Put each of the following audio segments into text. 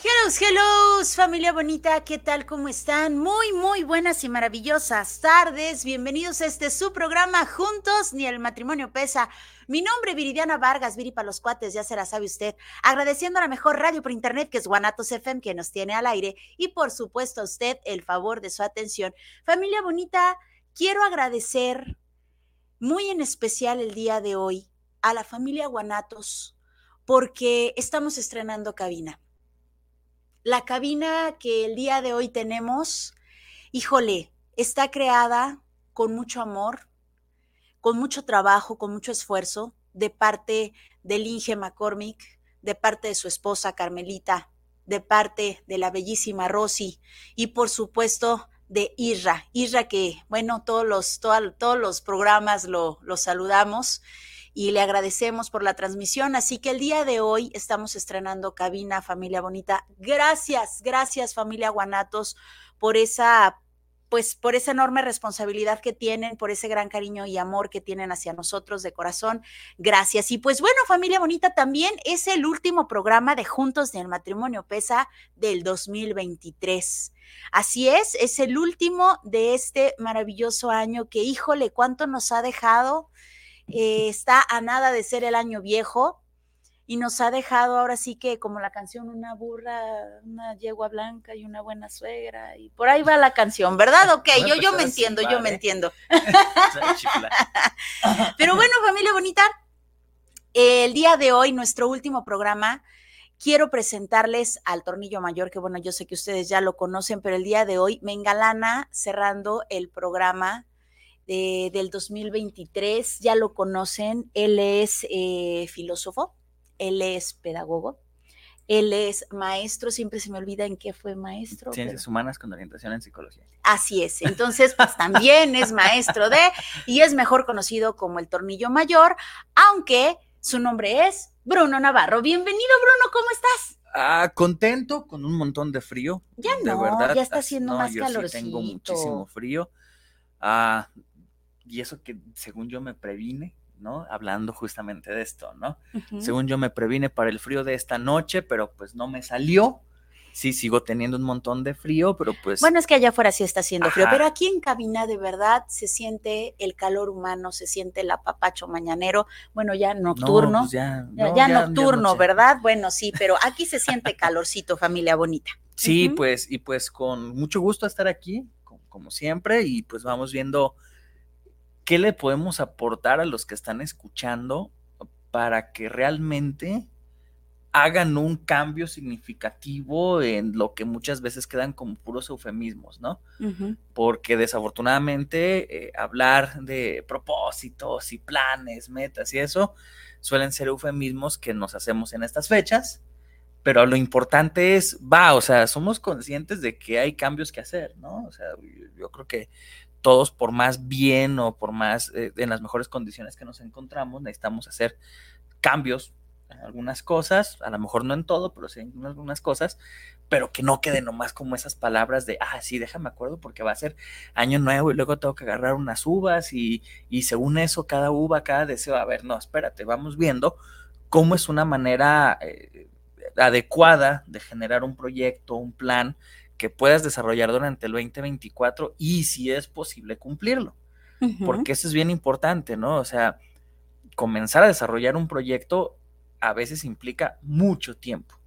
Hello, hello, familia bonita, ¿qué tal? ¿Cómo están? Muy, muy buenas y maravillosas tardes. Bienvenidos a este su programa Juntos, ni el matrimonio pesa. Mi nombre es Viridiana Vargas, Viri para los cuates, ya se la sabe usted. Agradeciendo a la mejor radio por internet, que es Guanatos FM, que nos tiene al aire. Y por supuesto a usted el favor de su atención. Familia bonita, quiero agradecer muy en especial el día de hoy a la familia Guanatos, porque estamos estrenando cabina la cabina que el día de hoy tenemos, híjole, está creada con mucho amor, con mucho trabajo, con mucho esfuerzo de parte del Inge McCormick, de parte de su esposa Carmelita, de parte de la bellísima Rosy y por supuesto de Irra. Irra que, bueno, todos los, todos los programas lo, lo saludamos y le agradecemos por la transmisión. Así que el día de hoy estamos estrenando cabina, familia bonita. Gracias, gracias, familia Guanatos, por esa pues por esa enorme responsabilidad que tienen, por ese gran cariño y amor que tienen hacia nosotros de corazón. Gracias. Y pues bueno, familia bonita, también es el último programa de Juntos del Matrimonio Pesa del 2023. Así es, es el último de este maravilloso año que, híjole, cuánto nos ha dejado eh, está a nada de ser el año viejo y nos ha dejado ahora sí que como la canción una burra, una yegua blanca y una buena suegra y por ahí va la canción, ¿verdad? Ok, yo, yo me entiendo, yo me entiendo. Pero bueno, familia bonita, el día de hoy, nuestro último programa, quiero presentarles al Tornillo Mayor, que bueno, yo sé que ustedes ya lo conocen, pero el día de hoy me engalana cerrando el programa del 2023, ya lo conocen, él es eh, filósofo, él es pedagogo, él es maestro, siempre se me olvida en qué fue maestro. Ciencias humanas con orientación en psicología. Así es, entonces pues también es maestro de y es mejor conocido como el Tornillo Mayor, aunque su nombre es Bruno Navarro. Bienvenido Bruno, ¿cómo estás? Ah, contento, con un montón de frío. Ya no, verdad, ya está haciendo más calor. tengo muchísimo frío. Ah, y eso que según yo me previne, ¿no? Hablando justamente de esto, ¿no? Según yo me previne para el frío de esta noche, pero pues no me salió. Sí, sigo teniendo un montón de frío, pero pues... Bueno, es que allá afuera sí está haciendo frío, pero aquí en cabina de verdad se siente el calor humano, se siente el apapacho mañanero, bueno, ya nocturno, pues ya, ya, nocturno, ¿verdad? Bueno, sí, pero aquí se siente calorcito, familia bonita. Sí, pues, y pues con mucho gusto estar aquí, como siempre, y pues vamos viendo ¿qué le podemos aportar a los que están escuchando para que realmente hagan un cambio significativo en lo que muchas veces quedan como puros eufemismos, ¿no? Porque desafortunadamente eh, hablar de propósitos y planes, metas y eso suelen ser eufemismos que nos hacemos en estas fechas, pero lo importante es, va, o sea, somos conscientes de que hay cambios que hacer, ¿no? O sea, yo creo que todos por más bien o por más eh, en las mejores condiciones que nos encontramos, necesitamos hacer cambios en algunas cosas, a lo mejor no en todo, pero sí en algunas cosas, pero que no quede nomás como esas palabras de, ah, sí, déjame acuerdo porque va a ser año nuevo y luego tengo que agarrar unas uvas y, y según eso, cada uva, cada deseo, a ver, no, espérate, vamos viendo cómo es una manera eh, adecuada de generar un proyecto, un plan que puedas desarrollar durante el 2024 y si es posible cumplirlo. Porque eso es bien importante, ¿no? O sea, comenzar a desarrollar un proyecto a veces implica mucho tiempo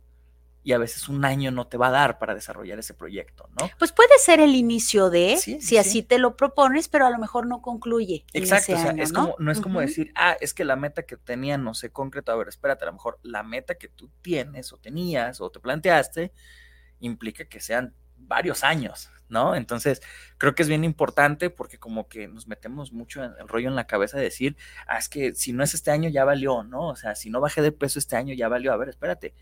y a veces un año no te va a dar para desarrollar ese proyecto, ¿no? Pues puede ser el inicio de, si así te lo propones, pero a lo mejor no concluye. Exacto, o sea, es ¿no? como, no es como decir, ah, es que la meta que tenía no sé concreto, a ver, espérate, a lo mejor la meta que tú tienes o tenías o te planteaste implica que sean varios años, ¿no? Entonces, creo que es bien importante porque como que nos metemos mucho en el rollo en la cabeza de decir, ah, es que si no es este año ya valió, ¿no? O sea, si no bajé de peso este año ya valió, a ver, espérate,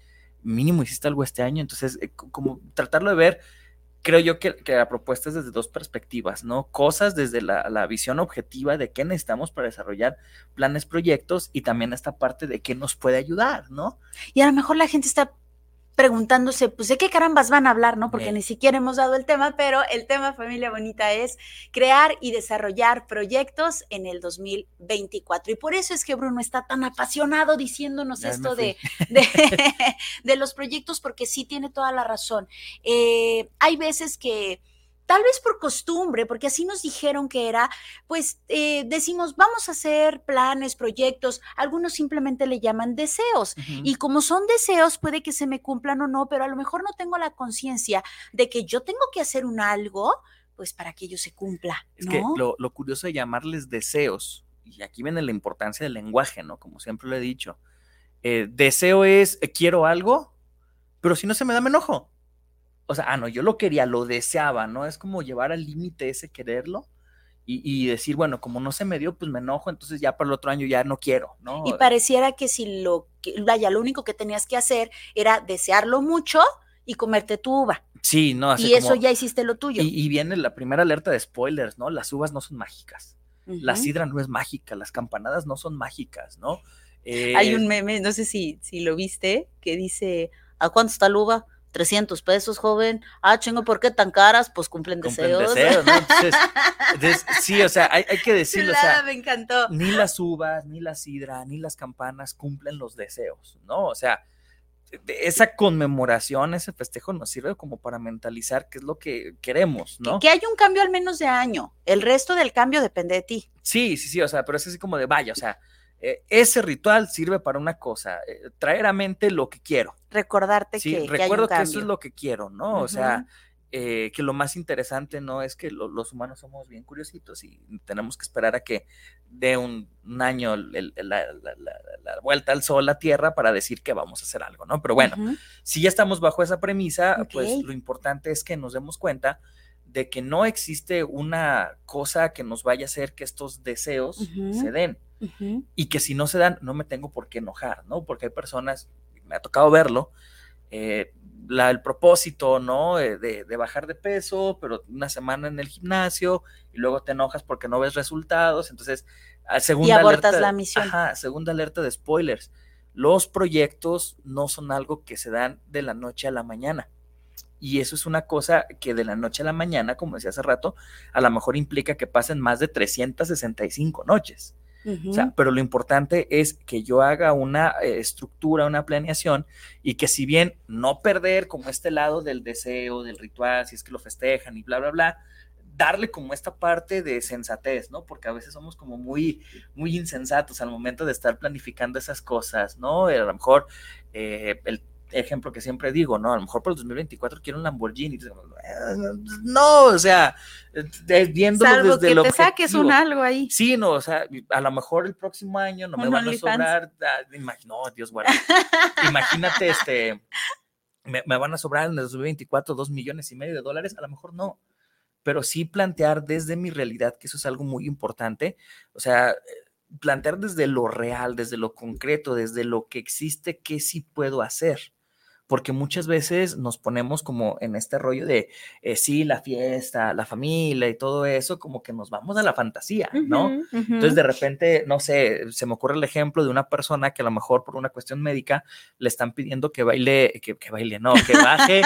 mínimo hiciste algo este año, entonces, eh, como tratarlo de ver, creo yo que, la propuesta es desde dos perspectivas, ¿no? Cosas desde la, la, visión objetiva de qué necesitamos para desarrollar planes, proyectos y también esta parte de qué nos puede ayudar, ¿no? Y a lo mejor la gente está preguntándose, pues, ¿de qué carambas van a hablar, no? Porque ni siquiera hemos dado el tema, pero el tema Familia Bonita es crear y desarrollar proyectos en el 2024. Y por eso es que Bruno está tan apasionado diciéndonos esto de, de, los proyectos, porque sí tiene toda la razón. Eh, hay veces que tal vez por costumbre, porque así nos dijeron que era, pues eh, decimos, vamos a hacer planes, proyectos, algunos simplemente le llaman deseos. Y como son deseos, puede que se me cumplan o no, pero a lo mejor no tengo la conciencia de que yo tengo que hacer un algo, pues para que ello se cumpla. Es que lo, curioso de llamarles deseos, y aquí viene la importancia del lenguaje, ¿no? Como siempre lo he dicho. Eh, deseo es, eh, quiero algo, pero si no se me da, me enojo o sea, ah, no, yo lo quería, lo deseaba, ¿no? Es como llevar al límite ese quererlo y, decir, bueno, como no se me dio, pues me enojo, entonces ya para el otro año ya no quiero, ¿no? Y pareciera que si lo, vaya, lo único que tenías que hacer era desearlo mucho y comerte tu uva. Sí, no, así Y eso ya hiciste lo tuyo. Y, viene la primera alerta de spoilers, ¿no? Las uvas no son mágicas. La sidra no es mágica, las campanadas no son mágicas, ¿no? Hay un meme, no sé si, si lo viste, que dice, ¿a cuánto está la uva? 300 pesos, joven. Ah, chingo, ¿por qué tan caras? Pues cumplen, deseos. sí, o sea, hay, que decirlo. o sea, me encantó. Ni las uvas, ni la sidra, ni las campanas cumplen los deseos, ¿no? O sea, esa conmemoración, ese festejo nos sirve como para mentalizar qué es lo que queremos, ¿no? Que, que hay un cambio al menos de año. El resto del cambio depende de ti. Sí, sí, sí, o sea, pero es así como de vaya, o sea, eh, ese ritual sirve para una cosa, eh, traer a mente lo que quiero. Recordarte que, recuerdo que, eso es lo que quiero, ¿no? O sea, eh, que lo más interesante no es que los humanos somos bien curiositos y tenemos que esperar a que dé un, año la, vuelta al sol, la tierra, para decir que vamos a hacer algo, ¿no? Pero bueno, si ya estamos bajo esa premisa, pues lo importante es que nos demos cuenta de que no existe una cosa que nos vaya a hacer que estos deseos se den y que si no se dan, no me tengo por qué enojar, ¿no? Porque hay personas, me ha tocado verlo, eh, la, el propósito, ¿no? Eh, de, bajar de peso, pero una semana en el gimnasio y luego te enojas porque no ves resultados. Entonces, segunda y abortas alerta, la misión. Ajá, segunda alerta de spoilers. Los proyectos no son algo que se dan de la noche a la mañana. Y eso es una cosa que de la noche a la mañana, como decía hace rato, a lo mejor implica que pasen más de 365 noches pero lo importante es que yo haga una eh, estructura, una planeación y que si bien no perder como este lado del deseo, del ritual, si es que lo festejan y bla, bla, bla, darle como esta parte de sensatez, ¿no? Porque a veces somos como muy, muy insensatos al momento de estar planificando esas cosas, ¿no? A lo mejor eh, el ejemplo que siempre digo, ¿no? A lo mejor por el 2024 quiero un Lamborghini. No, o sea, viéndolo Salvo desde que te saques un algo ahí. Sí, no, o sea, a lo mejor el próximo año no me van a sobrar, ah, no, Dios guarda. Imagínate, este, me, me, van a sobrar en el 2024 dos millones y medio de dólares, a lo mejor no, pero sí plantear desde mi realidad, que eso es algo muy importante, o sea, plantear desde lo real, desde lo concreto, desde lo que existe, qué sí puedo hacer porque muchas veces nos ponemos como en este rollo de, eh, sí, la fiesta, la familia y todo eso, como que nos vamos a la fantasía, ¿no? Entonces, de repente, no sé, se me ocurre el ejemplo de una persona que a lo mejor por una cuestión médica le están pidiendo que baile, que, baile, no, que baje.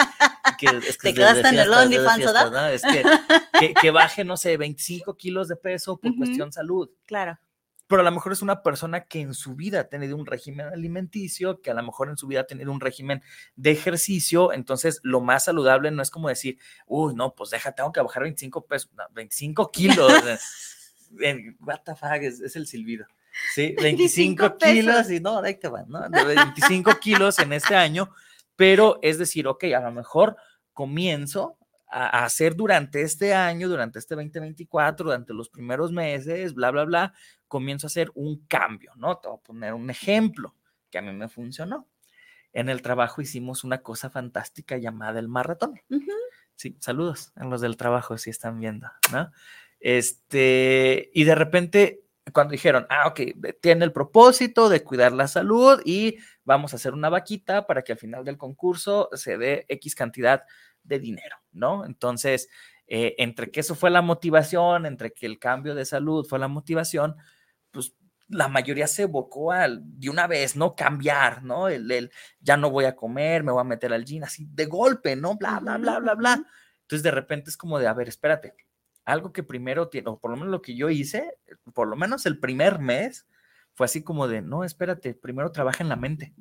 Que, Te quedaste en el OnlyFans, ¿verdad? Es que, que, baje, no sé, 25 kilos de peso por cuestión salud. Claro pero a lo mejor es una persona que en su vida ha tenido un régimen alimenticio, que a lo mejor en su vida ha tenido un régimen de ejercicio, entonces lo más saludable no es como decir, uy, no, pues deja, tengo que bajar 25 pesos, 25 kilos. What the fuck, es, el silbido. Sí, 25, kilos y no, ahí te van, ¿no? 25 kilos en este año, pero es decir, ok, a lo mejor comienzo a hacer durante este año, durante este 2024, durante los primeros meses, bla, bla, bla, comienzo a hacer un cambio, ¿no? Te voy a poner un ejemplo que a mí me funcionó. En el trabajo hicimos una cosa fantástica llamada el maratón. Sí, saludos a los del trabajo si están viendo, ¿no? Este, y de repente, cuando dijeron, ah, ok, tiene el propósito de cuidar la salud y vamos a hacer una vaquita para que al final del concurso se dé X cantidad de dinero, ¿no? Entonces, eh, entre que eso fue la motivación, entre que el cambio de salud fue la motivación, pues la mayoría se evocó al, de una vez, ¿no? Cambiar, ¿no? El, el, ya no voy a comer, me voy a meter al gym, así de golpe, ¿no? Bla, bla, bla, bla, bla. Entonces de repente es como de, a ver, espérate, algo que primero tiene, o por lo menos lo que yo hice, por lo menos el primer mes, fue así como de, no, espérate, primero trabaja en la mente.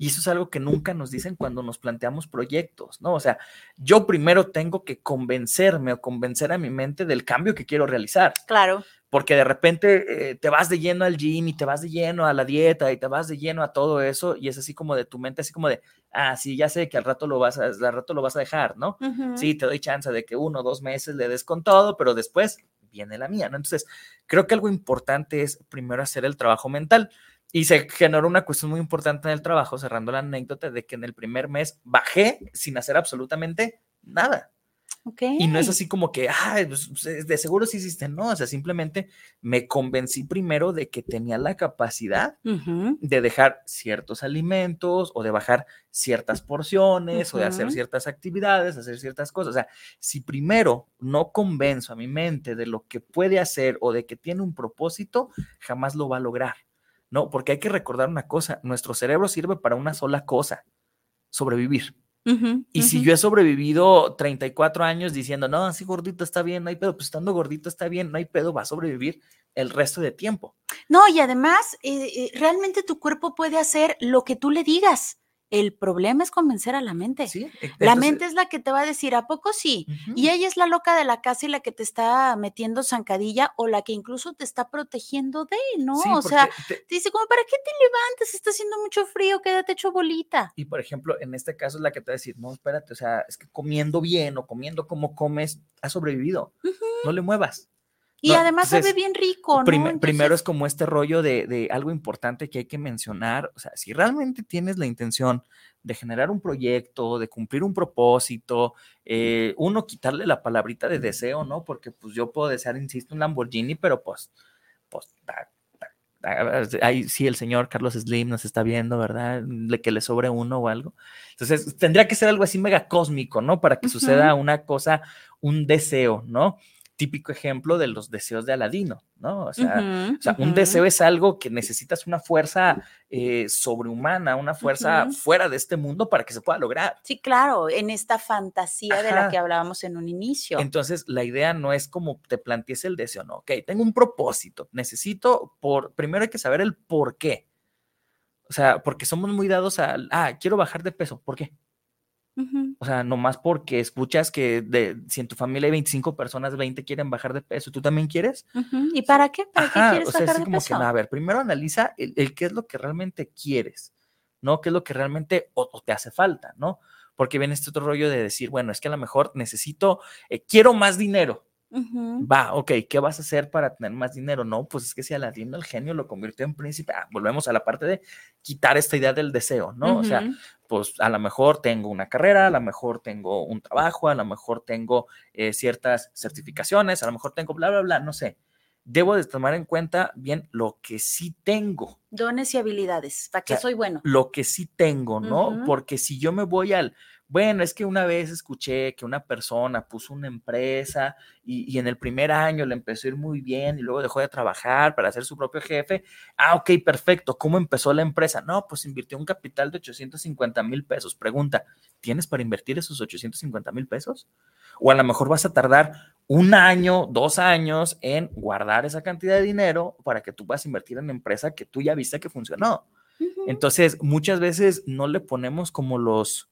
Y eso es algo que nunca nos dicen cuando nos planteamos proyectos, ¿no? O sea, yo primero tengo que convencerme o convencer a mi mente del cambio que quiero realizar. Claro. Porque de repente eh, te vas de lleno al gym y te vas de lleno a la dieta y te vas de lleno a todo eso y es así como de tu mente, así como de, ah, sí, ya sé que al rato lo vas a, al rato lo vas a dejar, ¿no? Sí, te doy chance de que uno o dos meses le des con todo, pero después viene la mía, ¿no? Entonces, creo que algo importante es primero hacer el trabajo mental. Y se generó una cuestión muy importante en el trabajo, cerrando la anécdota de que en el primer mes bajé sin hacer absolutamente nada. Okay. Y no es así como que, ah, de seguro sí hiciste, no, o sea, simplemente me convencí primero de que tenía la capacidad uh -huh. de dejar ciertos alimentos o de bajar ciertas porciones uh -huh. o de hacer ciertas actividades, hacer ciertas cosas. O sea, si primero no convenzo a mi mente de lo que puede hacer o de que tiene un propósito, jamás lo va a lograr. No, porque hay que recordar una cosa, nuestro cerebro sirve para una sola cosa, sobrevivir. Uh -huh, y uh -huh. si yo he sobrevivido 34 años diciendo, no, así gordito está bien, no hay pedo, pues estando gordito está bien, no hay pedo, va a sobrevivir el resto de tiempo. No, y además, eh, eh, realmente tu cuerpo puede hacer lo que tú le digas. El problema es convencer a la mente. Sí, entonces, la mente es la que te va a decir, ¿a poco sí? Uh -huh. Y ella es la loca de la casa y la que te está metiendo zancadilla o la que incluso te está protegiendo de, ¿no? Sí, o sea, te, te dice como, ¿para qué te levantas? Está haciendo mucho frío, quédate hecho bolita. Y por ejemplo, en este caso es la que te va a decir, no, espérate, o sea, es que comiendo bien o comiendo como comes, has sobrevivido. Uh -huh. No le muevas. Y no, además entonces, sabe bien rico, ¿no? Prim entonces... Primero es como este rollo de, de, algo importante que hay que mencionar. O sea, si realmente tienes la intención de generar un proyecto, de cumplir un propósito, eh, uno quitarle la palabrita de deseo, ¿no? Porque pues yo puedo desear, insisto, un Lamborghini, pero pues, pues, ahí sí el señor Carlos Slim nos está viendo, ¿verdad? De que le sobre uno o algo. Entonces, tendría que ser algo así mega cósmico, ¿no? Para que uh -huh. suceda una cosa, un deseo, ¿no? Típico ejemplo de los deseos de Aladino, ¿no? O sea, uh -huh, o sea un uh -huh. deseo es algo que necesitas una fuerza eh, sobrehumana, una fuerza uh -huh. fuera de este mundo para que se pueda lograr. Sí, claro, en esta fantasía Ajá. de la que hablábamos en un inicio. Entonces, la idea no es como te plantees el deseo, no, ok, tengo un propósito, necesito, por, primero hay que saber el por qué. O sea, porque somos muy dados a, ah, quiero bajar de peso, ¿por qué? Uh -huh. O sea, nomás porque escuchas que de, si en tu familia hay 25 personas, 20 quieren bajar de peso, ¿tú también quieres? Uh -huh. ¿Y para qué? ¿Para Ajá, qué quieres o sea, bajar es de como peso? Que, no, a ver, primero analiza el, el, qué es lo que realmente quieres, ¿no? ¿Qué es lo que realmente o, o te hace falta, ¿no? Porque viene este otro rollo de decir, bueno, es que a lo mejor necesito, eh, quiero más dinero, Uh -huh. Va, ok, ¿qué vas a hacer para tener más dinero? No, pues es que si Aladino el genio lo convirtió en príncipe, ah, volvemos a la parte de quitar esta idea del deseo, ¿no? Uh -huh. O sea, pues a lo mejor tengo una carrera, a lo mejor tengo un trabajo, a lo mejor tengo eh, ciertas certificaciones, a lo mejor tengo bla, bla, bla, no sé. Debo de tomar en cuenta bien lo que sí tengo. Dones y habilidades, ¿para qué o sea, soy bueno? Lo que sí tengo, ¿no? Uh -huh. Porque si yo me voy al, bueno, es que una vez escuché que una persona puso una empresa y, y, en el primer año le empezó a ir muy bien y luego dejó de trabajar para ser su propio jefe. Ah, ok, perfecto. ¿Cómo empezó la empresa? No, pues invirtió un capital de 850 mil pesos. Pregunta, ¿tienes para invertir esos 850 mil pesos? O a lo mejor vas a tardar un año, dos años en guardar esa cantidad de dinero para que tú puedas invertir en empresa que tú ya viste que funcionó. Entonces, muchas veces no le ponemos como los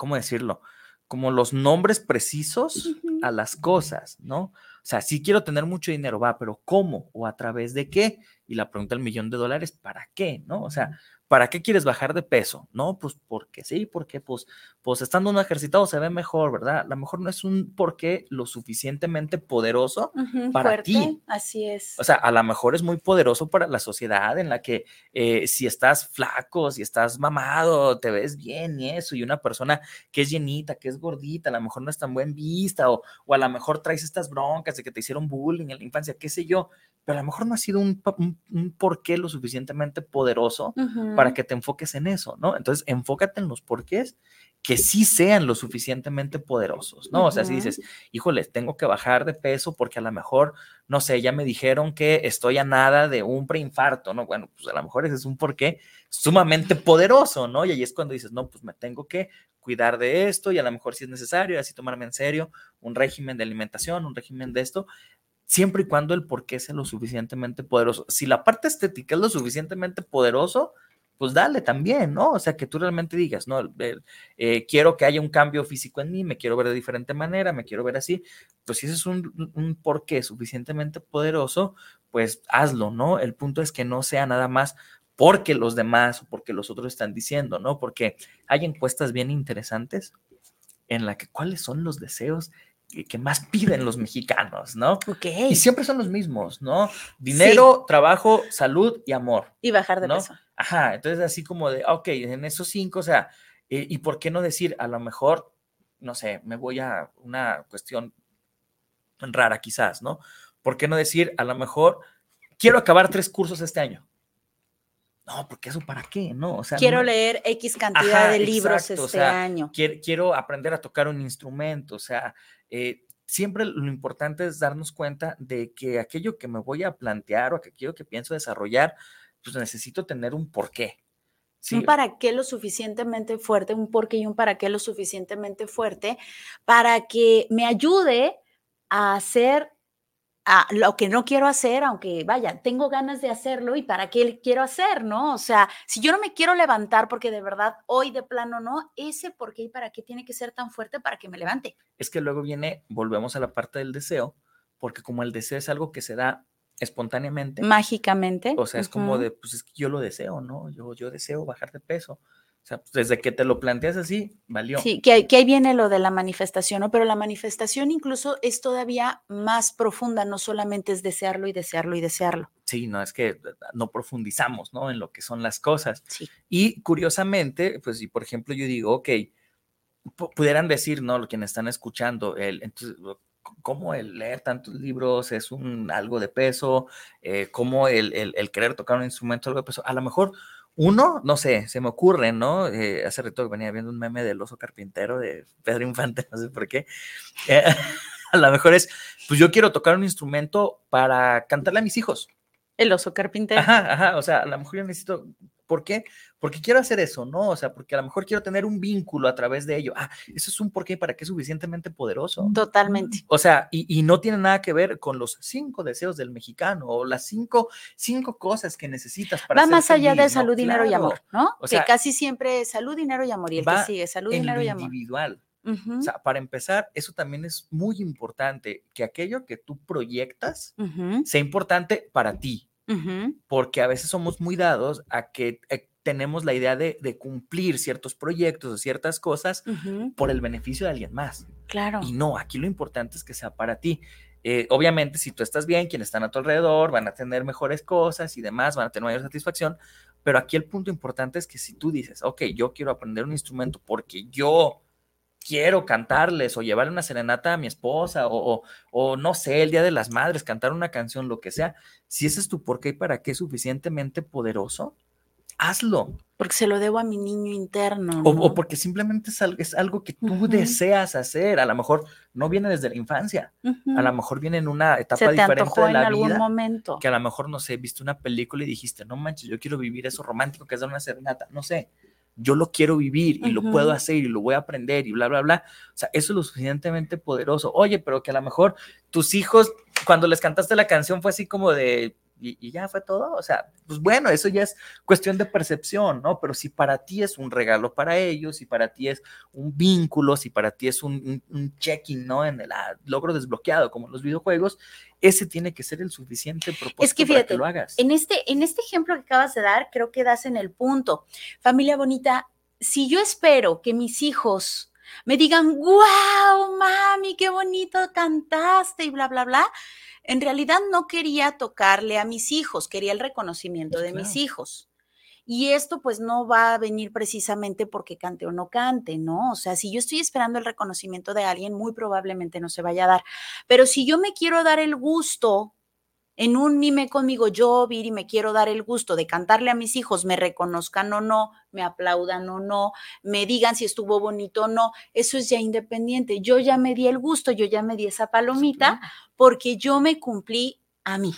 ¿cómo decirlo? Como los nombres precisos uh -huh. a las cosas, ¿no? O sea, sí quiero tener mucho dinero, va, pero ¿cómo? ¿O a través de qué? Y la pregunta del millón de dólares, ¿para qué? ¿No? O sea, ¿para qué quieres bajar de peso? No, pues porque sí, porque pues, pues estando un ejercitado se ve mejor, ¿verdad? A lo mejor no es un porqué lo suficientemente poderoso uh -huh, para fuerte, ti. Así es. O sea, a lo mejor es muy poderoso para la sociedad en la que eh, si estás flaco, si estás mamado, te ves bien y eso, y una persona que es llenita, que es gordita, a lo mejor no es tan buen vista, o, o a lo mejor traes estas broncas de que te hicieron bullying en la infancia, qué sé yo, pero a lo mejor no ha sido un, un, un porqué lo suficientemente poderoso uh -huh para que te enfoques en eso, ¿no? Entonces, enfócate en los porqués que sí sean lo suficientemente poderosos, ¿no? O sea, si dices, híjole, tengo que bajar de peso porque a lo mejor, no sé, ya me dijeron que estoy a nada de un preinfarto, ¿no? Bueno, pues a lo mejor ese es un porqué sumamente poderoso, ¿no? Y ahí es cuando dices, no, pues me tengo que cuidar de esto y a lo mejor si es necesario, así tomarme en serio un régimen de alimentación, un régimen de esto, siempre y cuando el porqué sea lo suficientemente poderoso. Si la parte estética es lo suficientemente poderoso, pues dale también, ¿no? O sea, que tú realmente digas, ¿no? Eh, quiero que haya un cambio físico en mí, me quiero ver de diferente manera, me quiero ver así. Pues si ese es un, un porqué suficientemente poderoso, pues hazlo, ¿no? El punto es que no sea nada más porque los demás o porque los otros están diciendo, ¿no? Porque hay encuestas bien interesantes en la que cuáles son los deseos que, más piden los mexicanos, ¿no? Y siempre son los mismos, ¿no? Dinero, trabajo, salud y amor. Y bajar de peso. Ajá, entonces así como de, ok, en esos cinco, o sea, eh, ¿y por qué no decir, a lo mejor, no sé, me voy a una cuestión rara quizás, ¿no? ¿Por qué no decir, a lo mejor, quiero acabar tres cursos este año? No, porque eso para qué, ¿no? O sea, quiero leer X cantidad de libros este año. Quiero, quiero, aprender a tocar un instrumento, o sea, eh, siempre lo importante es darnos cuenta de que aquello que me voy a plantear o aquello que pienso desarrollar, pues necesito tener un porqué. ¿sí? Un para qué lo suficientemente fuerte, un porqué y un para qué lo suficientemente fuerte para que me ayude a hacer lo que no quiero hacer, aunque vaya, tengo ganas de hacerlo y para qué quiero hacer, ¿no? O sea, si yo no me quiero levantar porque de verdad hoy de plano no, ese por qué y para qué tiene que ser tan fuerte para que me levante. Es que luego viene, volvemos a la parte del deseo, porque como el deseo es algo que se da espontáneamente. Mágicamente. O sea, es como de, pues es que yo lo deseo, ¿no? Yo, yo deseo bajar de peso. O sea, pues, desde que te lo planteas así, valió. Sí, que, que, ahí viene lo de la manifestación, ¿no? Pero la manifestación incluso es todavía más profunda, no solamente es desearlo y desearlo y desearlo. Sí, no, es que no profundizamos, ¿no? En lo que son las cosas. Sí. Y curiosamente, pues si por ejemplo yo digo, ok, pudieran decir, ¿no? Quienes están escuchando, el, entonces, cómo el leer tantos libros es un algo de peso, eh, cómo el, el, querer tocar un instrumento algo de peso. A lo mejor uno, no sé, se me ocurre, ¿no? Eh, hace rato venía viendo un meme del oso carpintero de Pedro Infante, no sé por qué. Eh, a lo mejor es, pues yo quiero tocar un instrumento para cantarle a mis hijos. El oso carpintero. Ajá, ajá, o sea, a lo mejor yo necesito ¿Por qué? Porque quiero hacer eso, ¿no? O sea, porque a lo mejor quiero tener un vínculo a través de ello. Ah, eso es un porqué para qué es suficientemente poderoso. Totalmente. O sea, y, no tiene nada que ver con los cinco deseos del mexicano o las cinco, cinco cosas que necesitas para. Va más allá de salud, dinero y amor, ¿no? O sea, que casi siempre es salud, dinero y amor. Y el que sigue, salud, dinero y amor. Individual. O sea, para empezar, eso también es muy importante, que aquello que tú proyectas sea importante para ti, porque a veces somos muy dados a que eh, tenemos la idea de, cumplir ciertos proyectos o ciertas cosas por el beneficio de alguien más. Claro. Y no, aquí lo importante es que sea para ti. Eh, obviamente, si tú estás bien, quienes están a tu alrededor van a tener mejores cosas y demás, van a tener mayor satisfacción, pero aquí el punto importante es que si tú dices, ok, yo quiero aprender un instrumento porque yo quiero cantarles o llevarle una serenata a mi esposa o, o, no sé, el Día de las Madres, cantar una canción, lo que sea, si ese es tu por qué y para qué suficientemente poderoso, hazlo. Porque se lo debo a mi niño interno. O, porque simplemente es algo, es algo que tú deseas hacer. A lo mejor no viene desde la infancia. A lo mejor viene en una etapa diferente de la en algún momento. Que a lo mejor, no sé, viste una película y dijiste, no manches, yo quiero vivir eso romántico que es dar una serenata. No sé yo lo quiero vivir y lo puedo hacer y lo voy a aprender y bla, bla, bla. O sea, eso es lo suficientemente poderoso. Oye, pero que a lo mejor tus hijos, cuando les cantaste la canción, fue así como de, y, ya fue todo. O sea, pues bueno, eso ya es cuestión de percepción, ¿no? Pero si para ti es un regalo para ellos, si para ti es un vínculo, si para ti es un, un, check-in, ¿no? En el ah, logro desbloqueado, como en los videojuegos, ese tiene que ser el suficiente propósito es que, fíjate, para que lo hagas. En este, en este ejemplo que acabas de dar, creo que das en el punto. Familia bonita, si yo espero que mis hijos me digan, wow, mami, qué bonito cantaste y bla, bla, bla, en realidad no quería tocarle a mis hijos, quería el reconocimiento pues de mis hijos. Y esto pues no va a venir precisamente porque cante o no cante, ¿no? O sea, si yo estoy esperando el reconocimiento de alguien, muy probablemente no se vaya a dar. Pero si yo me quiero dar el gusto en un mime conmigo, yo, Viri, me quiero dar el gusto de cantarle a mis hijos, me reconozcan o no, me aplaudan o no, me digan si estuvo bonito o no, eso es ya independiente. Yo ya me di el gusto, yo ya me di esa palomita porque yo me cumplí a mí.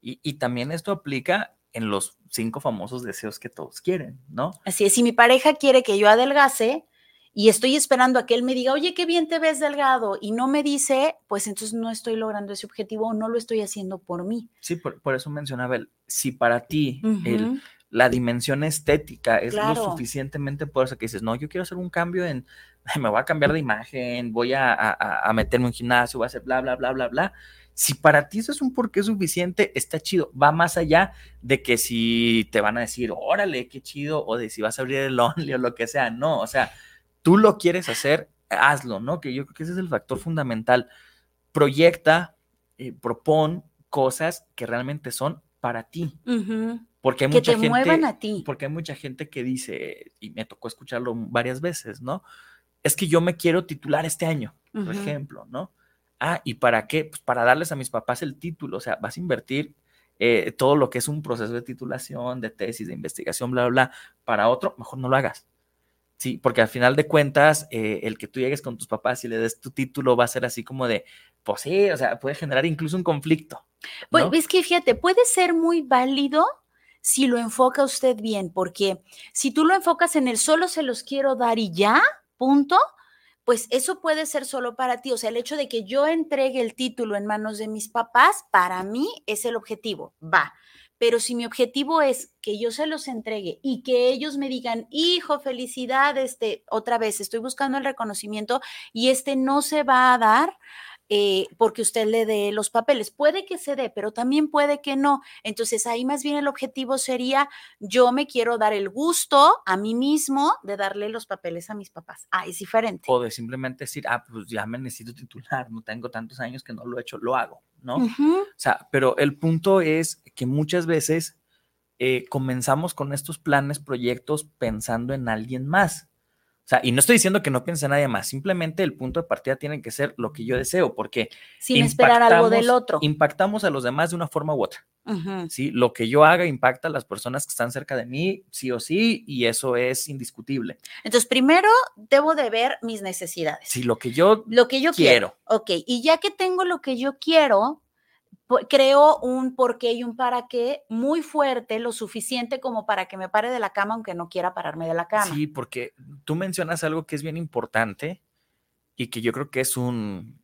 Y, y también esto aplica en los cinco famosos deseos que todos quieren, ¿no? Así es, si mi pareja quiere que yo adelgase, y estoy esperando a que él me diga, oye, qué bien te ves delgado, y no me dice, pues entonces no estoy logrando ese objetivo o no lo estoy haciendo por mí. Sí, por, eso mencionaba el, si para ti el, la dimensión estética es lo suficientemente poderosa que dices, no, yo quiero hacer un cambio en, me voy a cambiar de imagen, voy a, a, a meterme en un gimnasio, voy a hacer bla, bla, bla, bla, bla. Si para ti eso es un porqué suficiente, está chido. Va más allá de que si te van a decir, órale, qué chido, o de si vas a abrir el Only o lo que sea. No, o sea, tú lo quieres hacer, hazlo, ¿no? Que yo creo que ese es el factor fundamental. Proyecta, eh, propon cosas que realmente son para ti. Porque hay que mucha te gente, muevan a ti. Porque hay mucha gente que dice, y me tocó escucharlo varias veces, ¿no? Es que yo me quiero titular este año, por ejemplo, ¿no? Ah, ¿y para qué? Pues para darles a mis papás el título, o sea, vas a invertir eh, todo lo que es un proceso de titulación, de tesis, de investigación, bla, bla, bla, para otro, mejor no lo hagas. Sí, porque al final de cuentas, eh, el que tú llegues con tus papás y le des tu título va a ser así como de, pues sí, o sea, puede generar incluso un conflicto. Pues es que fíjate, puede ser muy válido si lo enfoca usted bien, porque si tú lo enfocas en el solo se los quiero dar y ya, punto, pues eso puede ser solo para ti. O sea, el hecho de que yo entregue el título en manos de mis papás, para mí es el objetivo. Va. Pero si mi objetivo es que yo se los entregue y que ellos me digan, hijo, felicidad, este, otra vez, estoy buscando el reconocimiento y este no se va a dar, eh, porque usted le dé los papeles. Puede que se dé, pero también puede que no. Entonces ahí más bien el objetivo sería, yo me quiero dar el gusto a mí mismo de darle los papeles a mis papás. Ah, es diferente. O de simplemente decir, ah, pues ya me necesito titular, no tengo tantos años que no lo he hecho, lo hago, ¿no? O sea, pero el punto es que muchas veces eh, comenzamos con estos planes, proyectos pensando en alguien más. O sea, y no estoy diciendo que no piense en nadie más, simplemente el punto de partida tiene que ser lo que yo deseo, porque sin esperar algo del otro. Impactamos a los demás de una forma u otra. ¿sí? Lo que yo haga impacta a las personas que están cerca de mí, sí o sí, y eso es indiscutible. Entonces, primero debo de ver mis necesidades. Sí, lo que yo, lo que yo quiero. quiero. Ok, y ya que tengo lo que yo quiero, creo un por qué y un para qué muy fuerte, lo suficiente como para que me pare de la cama aunque no quiera pararme de la cama. Sí, porque tú mencionas algo que es bien importante y que yo creo que es un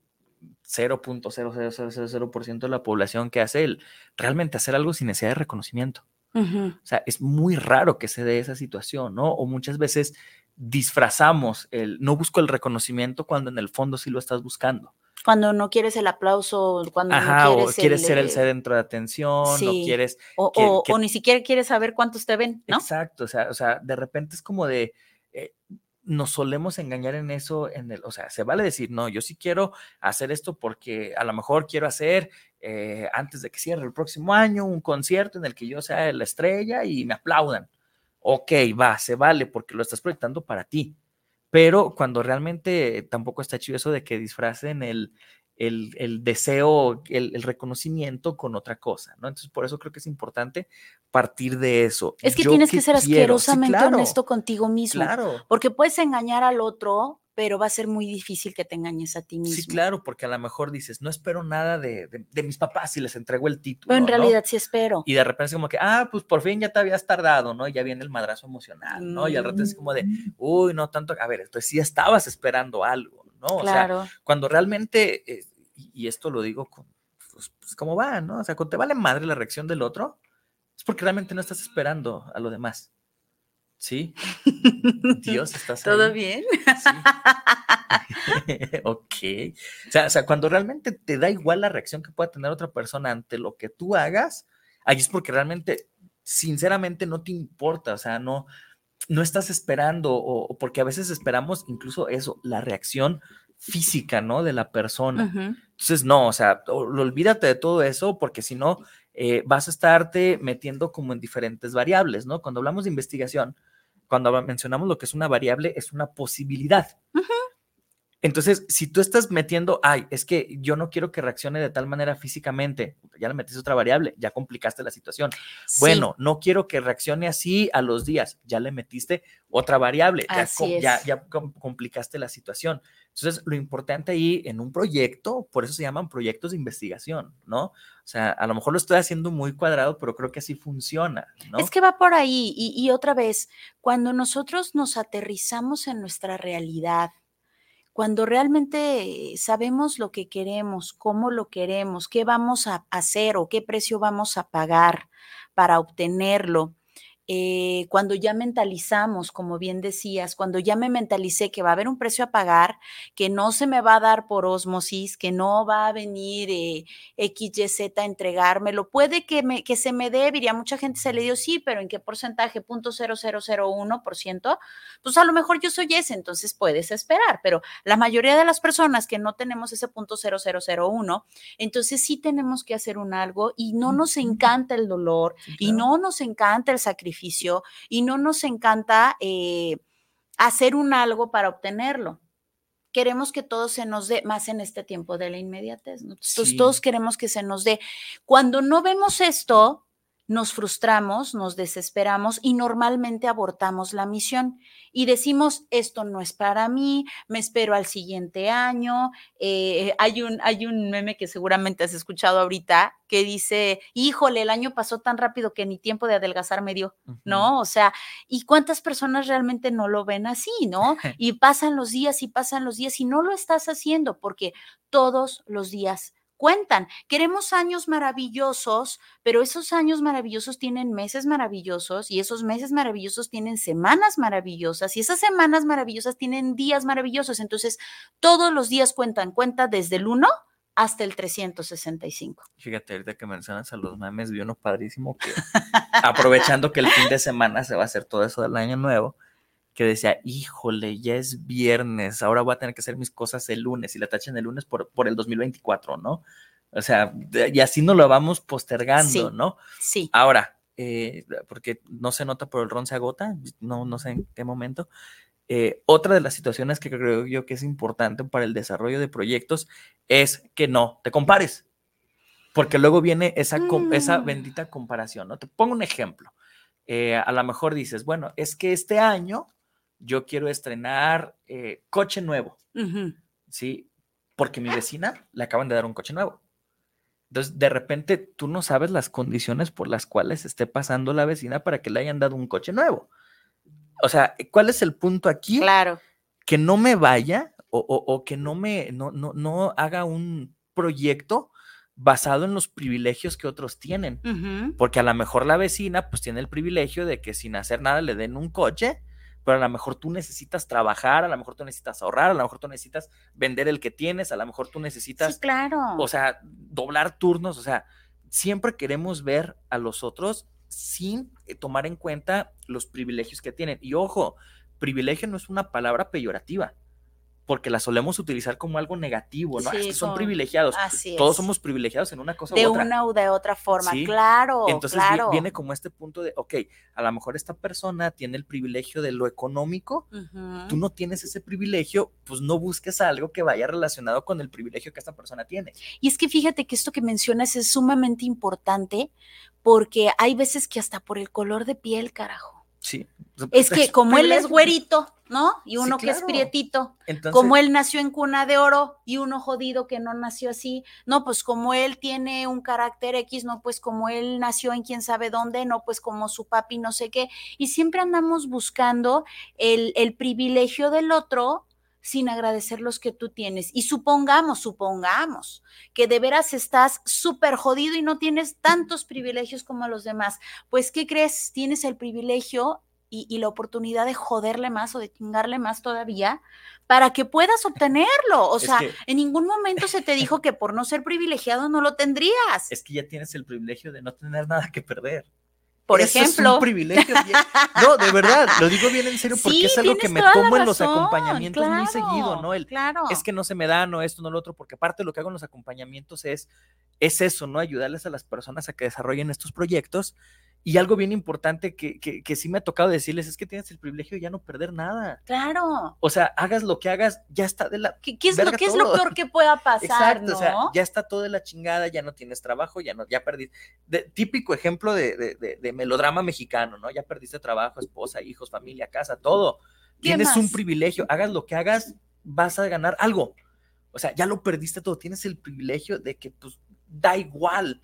0.0000% de la población que hace el realmente hacer algo sin necesidad de reconocimiento. O sea, es muy raro que se dé esa situación, ¿no? O muchas veces disfrazamos el no busco el reconocimiento cuando en el fondo sí lo estás buscando. Cuando no quieres el aplauso, cuando no quieres, o quieres ser el centro de atención, no quieres... O, ni siquiera quieres saber cuántos te ven, ¿no? Exacto, o sea, o sea de repente es como de... Eh, nos solemos engañar en eso, en el, o sea, se vale decir, no, yo sí quiero hacer esto porque a lo mejor quiero hacer eh, antes de que cierre el próximo año un concierto en el que yo sea la estrella y me aplaudan. Ok, va, se vale porque lo estás proyectando para ti pero cuando realmente tampoco está chido eso de que disfracen el, el, deseo, el, reconocimiento con otra cosa, ¿no? Entonces, por eso creo que es importante partir de eso. Es que tienes que ser asquerosamente honesto contigo mismo. Claro. Porque puedes engañar al otro pero va a ser muy difícil que te engañes a ti mismo. Sí, claro, porque a lo mejor dices, no espero nada de, mis papás si les entrego el título. Pero en realidad sí espero. Y de repente es como que, ah, pues por fin ya te habías tardado, ¿no? Y ya viene el madrazo emocional, ¿no? Y al rato es como de, mm. uy, no tanto, a ver, entonces sí estabas esperando algo, ¿no? O claro. sea, cuando realmente, eh, y, esto lo digo con, pues, pues, como va, ¿no? O sea, cuando te vale madre la reacción del otro, es porque realmente no estás esperando a lo demás. Sí. Dios, ¿estás ¿Todo bien? ok. O sea, o sea, cuando realmente te da igual la reacción que pueda tener otra persona ante lo que tú hagas, ahí es porque realmente, sinceramente, no te importa. O sea, no, no estás esperando, o, porque a veces esperamos incluso eso, la reacción física, ¿no? De la persona. Entonces, no, o sea, olvídate de todo eso, porque si no, eh, vas a estarte metiendo como en diferentes variables, ¿no? Cuando hablamos de investigación, cuando mencionamos lo que es una variable, es una posibilidad. Entonces, si tú estás metiendo, ay, es que yo no quiero que reaccione de tal manera físicamente, ya le metiste otra variable, ya complicaste la situación. Bueno, no quiero que reaccione así a los días, ya le metiste otra variable, ya, ya, complicaste la situación. Entonces, lo importante ahí en un proyecto, por eso se llaman proyectos de investigación, ¿no? O sea, a lo mejor lo estoy haciendo muy cuadrado, pero creo que así funciona, ¿no? Es que va por ahí. y otra vez, cuando nosotros nos aterrizamos en nuestra realidad, cuando realmente sabemos lo que queremos, cómo lo queremos, qué vamos a hacer o qué precio vamos a pagar para obtenerlo, eh, cuando ya mentalizamos, como bien decías, cuando ya me mentalicé que va a haber un precio a pagar, que no se me va a dar por osmosis, que no va a venir eh, XYZ a entregármelo, puede que, me, que se me dé, diría, mucha gente se le dio sí, pero ¿en qué porcentaje? Punto ciento, pues a lo mejor yo soy ese, entonces puedes esperar, pero la mayoría de las personas que no tenemos ese punto uno, entonces sí tenemos que hacer un algo y no nos encanta el dolor y no nos encanta el sacrificio y no nos encanta eh, hacer un algo para obtenerlo. Queremos que todo se nos dé más en este tiempo de la inmediatez. todos queremos que se nos dé. Cuando no vemos esto, nos frustramos, nos desesperamos y normalmente abortamos la misión y decimos, esto no es para mí, me espero al siguiente año. Eh, hay, un, hay un meme que seguramente has escuchado ahorita que dice, híjole, el año pasó tan rápido que ni tiempo de adelgazar me dio, ¿no? O sea, ¿y cuántas personas realmente no lo ven así, ¿no? Y pasan los días y pasan los días y no lo estás haciendo porque todos los días cuentan. Queremos años maravillosos, pero esos años maravillosos tienen meses maravillosos y esos meses maravillosos tienen semanas maravillosas y esas semanas maravillosas tienen días maravillosos. Entonces, todos los días cuentan, cuenta desde el 1 hasta el 365. Fíjate, ahorita que mencionas a los memes, vi uno padrísimo que aprovechando que el fin de semana se va a hacer todo eso del año nuevo, que decía, híjole, ya es viernes, ahora voy a tener que hacer mis cosas el lunes y la tachen el lunes por, por el 2024, ¿no? O sea, y así no lo vamos postergando, ¿no? Sí. Ahora, eh, porque no se nota, pero el ron se agota, no, no sé en qué momento. Eh, otra de las situaciones que creo yo que es importante para el desarrollo de proyectos es que no te compares, porque luego viene esa, esa mm. bendita comparación, ¿no? Te pongo un ejemplo. Eh, a lo mejor dices, bueno, es que este año yo quiero estrenar eh, coche nuevo, ¿sí? Porque mi vecina le acaban de dar un coche nuevo. Entonces, de repente, tú no sabes las condiciones por las cuales esté pasando la vecina para que le hayan dado un coche nuevo. O sea, ¿cuál es el punto aquí? Claro. Que no me vaya o, que no me, no, no, no haga un proyecto basado en los privilegios que otros tienen. Porque a lo mejor la vecina pues tiene el privilegio de que sin hacer nada le den un coche pero a lo mejor tú necesitas trabajar, a lo mejor tú necesitas ahorrar, a lo mejor tú necesitas vender el que tienes, a lo mejor tú necesitas, sí, claro. o sea, doblar turnos, o sea, siempre queremos ver a los otros sin eh, tomar en cuenta los privilegios que tienen. Y ojo, privilegio no es una palabra peyorativa porque la solemos utilizar como algo negativo, ¿no? Sí, son, privilegiados. Todos somos privilegiados en una cosa de u otra. De una u de otra forma, claro. Entonces claro. viene como este punto de, ok, a lo mejor esta persona tiene el privilegio de lo económico, tú no tienes ese privilegio, pues no busques algo que vaya relacionado con el privilegio que esta persona tiene. Y es que fíjate que esto que mencionas es sumamente importante porque hay veces que hasta por el color de piel, carajo. Sí. Es que como él es güerito, ¿no? Y uno que es prietito, como él nació en cuna de oro y uno jodido que no nació así, no, pues como él tiene un carácter X, no, pues como él nació en quién sabe dónde, no, pues como su papi no sé qué, y siempre andamos buscando el, el privilegio del otro sin agradecer los que tú tienes. Y supongamos, supongamos que de veras estás súper jodido y no tienes tantos privilegios como los demás. Pues, ¿qué crees? Tienes el privilegio y, la oportunidad de joderle más o de chingarle más todavía para que puedas obtenerlo. O sea, en ningún momento se te dijo que por no ser privilegiado no lo tendrías. Es que ya tienes el privilegio de no tener nada que perder. Por ejemplo. Es un privilegio. no, de verdad, lo digo bien en serio porque es algo que me tomo en los acompañamientos muy seguido, ¿no? El, claro. Es que no se me da, no esto, no lo otro, porque aparte lo que hago en los acompañamientos es, es eso, ¿no? Ayudarles a las personas a que desarrollen estos proyectos Y algo bien importante que, que, que, sí me ha tocado decirles es que tienes el privilegio de ya no perder nada. Claro. O sea, hagas lo que hagas, ya está de la. ¿Qué, qué es, lo, ¿qué es lo peor que pueda pasar? Exacto, ¿no? o sea, ya está todo de la chingada, ya no tienes trabajo, ya no, ya perdiste. De, típico ejemplo de, de, de, melodrama mexicano, ¿no? Ya perdiste trabajo, esposa, hijos, familia, casa, todo. Tienes más? un privilegio, hagas lo que hagas, vas a ganar algo. O sea, ya lo perdiste todo, tienes el privilegio de que, pues, da igual.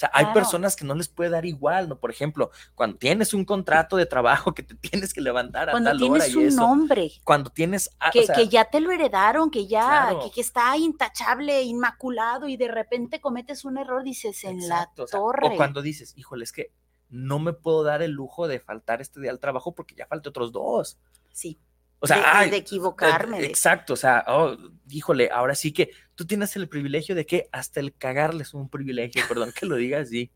O sea, hay personas que no les puede dar igual, ¿no? Por ejemplo, cuando tienes un contrato de trabajo que te tienes que levantar a cuando tal tienes hora y un eso. nombre. Cuando tienes... ah, Que, o sea, que ya te lo heredaron, que ya, Claro. que, que está intachable, inmaculado, y de repente cometes un error, dices, en exacto, la o sea, torre. O cuando dices, híjole, es que no me puedo dar el lujo de faltar este día al trabajo porque ya falta otros dos. Sí, O sea, de, ay, de equivocarme. De- Exacto, o sea, oh, híjole, ahora sí que tú tienes el privilegio de que hasta el cagarle es un privilegio, perdón que lo diga así,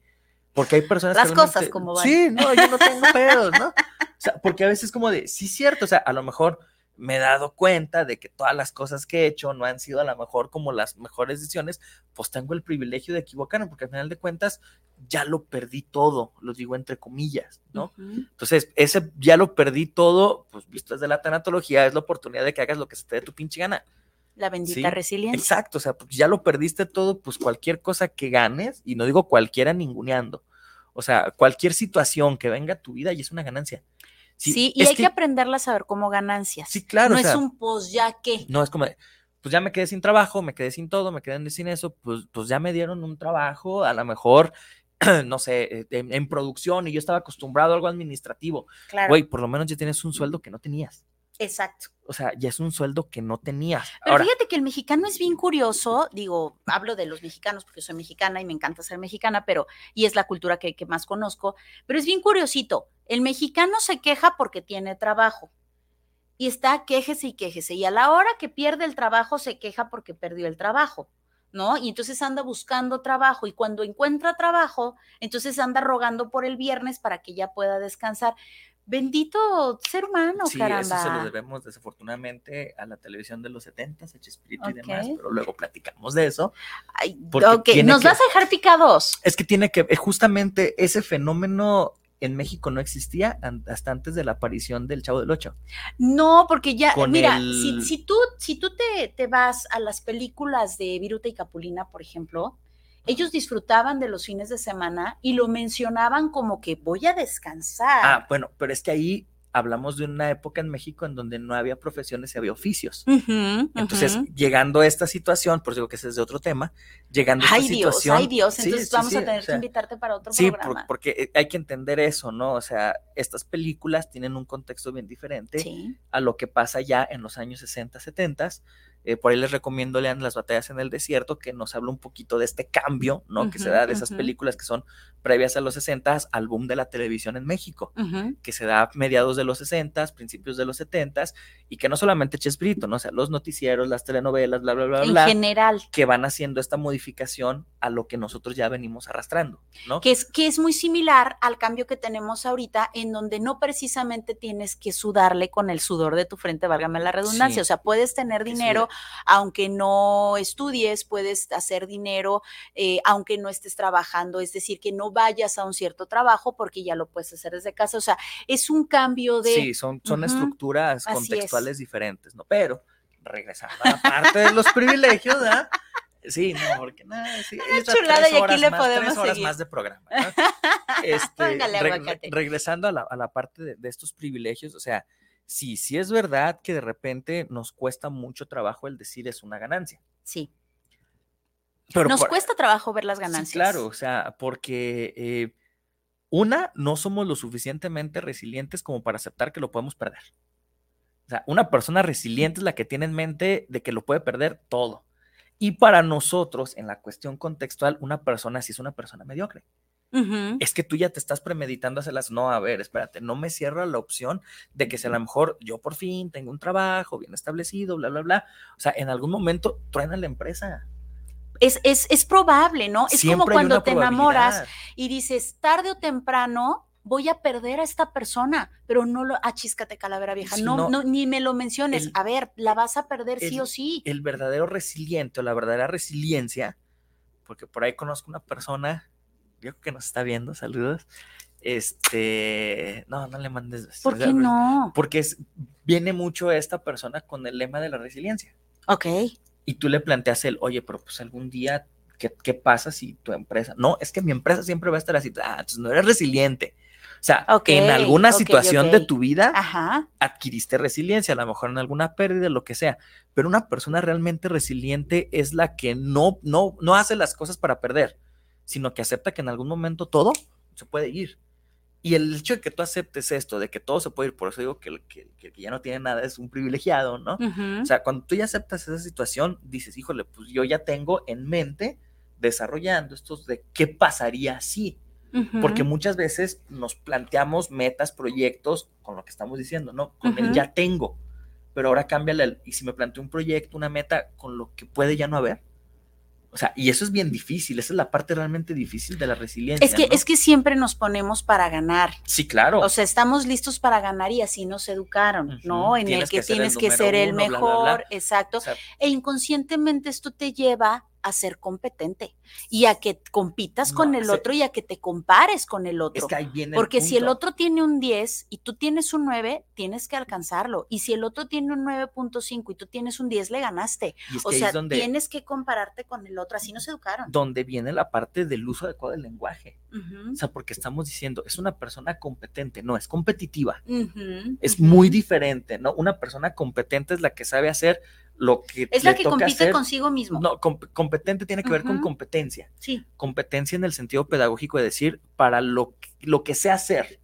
porque hay personas Las que cosas como van. Sí, no, yo no tengo pedos, ¿no? O sea, porque a veces como de, sí, cierto, o sea, a lo mejor me he dado cuenta de que todas las cosas que he hecho no han sido a lo mejor como las mejores decisiones, pues tengo el privilegio de equivocarme, porque al final de cuentas ya lo perdí todo, lo digo entre comillas, ¿no? Entonces, ese ya lo perdí todo, pues visto desde la tanatología, es la oportunidad de que hagas lo que se te dé tu pinche gana. La bendita Sí, resiliencia. Exacto, o sea, pues ya lo perdiste todo, pues cualquier cosa que ganes, y no digo cualquiera ninguneando, o sea, cualquier situación que venga a tu vida y es una ganancia. Sí, y hay que, aprenderla a saber como ganancias. Sí, claro, No o es un pos ya que. No es como, pues ya me quedé sin trabajo, me quedé sin todo, me quedé sin eso, pues, pues ya me dieron un trabajo, a lo mejor, no sé, en, en producción y yo estaba acostumbrado a algo administrativo. Claro. Güey, por lo menos ya tienes un sueldo que no tenías. Exacto. O sea, ya es un sueldo que no tenías. Pero Ahora, fíjate que el mexicano es bien curioso, digo, hablo de los mexicanos porque soy mexicana y me encanta ser mexicana, pero, y es la cultura que, que más conozco, pero es bien curiosito, el mexicano se queja porque tiene trabajo y está quejese y quejese, y a la hora que pierde el trabajo se queja porque perdió el trabajo. ¿No? Y entonces anda buscando trabajo y cuando encuentra trabajo, entonces anda rogando por el viernes para que ya pueda descansar. Bendito ser humano, sí, caramba. eso se lo debemos desafortunadamente a la televisión de los 70, a Chespirito y demás, pero luego platicamos de eso. Ay, ok, nos que- vas a dejar picados. Es que tiene que, eh, justamente ese fenómeno en México no existía hasta antes de la aparición del Chavo del Ocho. No, porque ya, Con mira, el- si, si tú, si tú te, te vas a las películas de Viruta y Capulina, por ejemplo, ellos disfrutaban de los fines de semana y lo mencionaban como que voy a descansar. Ah, bueno, pero es que ahí hablamos de una época en México en donde no había profesiones y había oficios. Entonces, llegando a esta situación, por digo que ese es de otro tema, llegando a esta Dios, situación. ay Dios, sí, entonces sí, vamos sí, a o tener sea, que invitarte para otro Sí, por- programa. porque eh, hay que entender eso, ¿no? O sea, estas películas tienen un contexto bien diferente Sí, a lo que pasa ya en los años 60, 70. Eh, por ahí les recomiendo lean Las batallas en el desierto, que nos habla un poquito de este cambio, ¿no? que se da de esas películas que son previas a los 60 al boom de la televisión en México, que se da a mediados de los 60, principios de los 70, y que no solamente Chespirito, ¿no? O sea, los noticieros, las telenovelas, bla, bla, bla, en bla, general. que van haciendo esta modificación a lo que nosotros ya venimos arrastrando, ¿no? que es, que es muy similar al cambio que tenemos ahorita, en donde no precisamente tienes que sudarle con el sudor de tu frente, válgame la redundancia. Sí. O sea, puedes tener dinero, aunque no estudies, puedes hacer dinero, eh, aunque no estés trabajando, es decir, que no vayas a un cierto trabajo porque ya lo puedes hacer desde casa. O sea, es un cambio de... Sí, son, son estructuras así es. contextuales diferentes, ¿no? Pero, regresando a la parte de los privilegios, ¿verdad? Sí, no, porque nada, sí, es chulada, y aquí le más, podemos tres horas seguir. más de programa. ¿no? Este, Póngale re- regresando a la, a la parte de, de estos privilegios, o sea, sí, sí es verdad que de repente nos cuesta mucho trabajo el decir es una ganancia. Sí, Pero nos por- cuesta trabajo ver las Sí, ganancias. claro, o sea, porque eh, una, no somos lo suficientemente resilientes como para aceptar que lo podemos perder. O sea, una persona resiliente es la que tiene en mente de que lo puede perder todo. Y para nosotros, en la cuestión contextual, una persona sí es una persona mediocre. Es que tú ya te estás premeditando hacerlas. No, a ver, espérate, no me cierra la opción de que si a lo mejor yo por fin tengo un trabajo bien establecido, bla, bla, bla. O sea, en algún momento truena la empresa. Es, es, es probable, ¿no? Es como Siempre cuando te enamoras y dices, tarde o temprano voy a perder a esta persona, pero no lo, achíscate calavera vieja, no, no. no, ni me lo menciones, El- a ver, la vas a perder sí o sí. el verdadero resiliente o la verdadera resiliencia, porque por ahí conozco una persona, yo creo que nos está viendo, saludos, este, no, no le mandes. ¿Por qué no? Porque es, viene mucho esta persona con el lema de la resiliencia. Ok. Y tú le planteas el, oye, pero pues algún día, ¿qué, qué pasa si tu empresa? No, es que mi empresa siempre va a estar así. Ah, entonces no eres resiliente. O sea, en alguna situación de tu vida adquiriste resiliencia, a lo mejor en alguna pérdida, lo que sea, pero una persona realmente resiliente es la que no, no, no hace las cosas para perder, sino que acepta que en algún momento todo se puede ir. Y el hecho de que tú aceptes esto, de que todo se puede ir, por eso digo que el que, ya no tiene nada es un privilegiado, ¿no? O sea, cuando tú ya aceptas esa situación, dices, híjole, pues yo ya tengo en mente desarrollando estos de qué pasaría si. Porque muchas veces nos planteamos metas, proyectos con lo que estamos diciendo, ¿no? Con el ya tengo. Pero ahora cambia el, y si me planteo un proyecto, una meta con lo que puede ya no haber. O sea, y eso es bien difícil, esa es la parte realmente difícil de la resiliencia. Es que, es que siempre nos ponemos para ganar. Sí, claro. O sea, estamos listos para ganar y así nos educaron, ¿no? En el que, tienes que ser el mejor, exacto. e inconscientemente esto te lleva a ser competente y a que compitas con el otro y a que te compares con el otro. Porque si el otro tiene un 10 y tú tienes un 9, tienes que alcanzarlo. Y si el otro tiene un 9.5 y tú tienes un 10, le ganaste. o sea, tienes que compararte con el otro. Así nos educaron. Donde viene la parte del uso adecuado del lenguaje. O sea, porque estamos diciendo, es una persona competente, no, es competitiva. es muy diferente, ¿no? Una persona competente es la que sabe hacer lo que es la que compite consigo mismo. No, competente tiene que ver con competencia. Sí. Competencia en el sentido pedagógico de decir para lo, lo que sé hacer.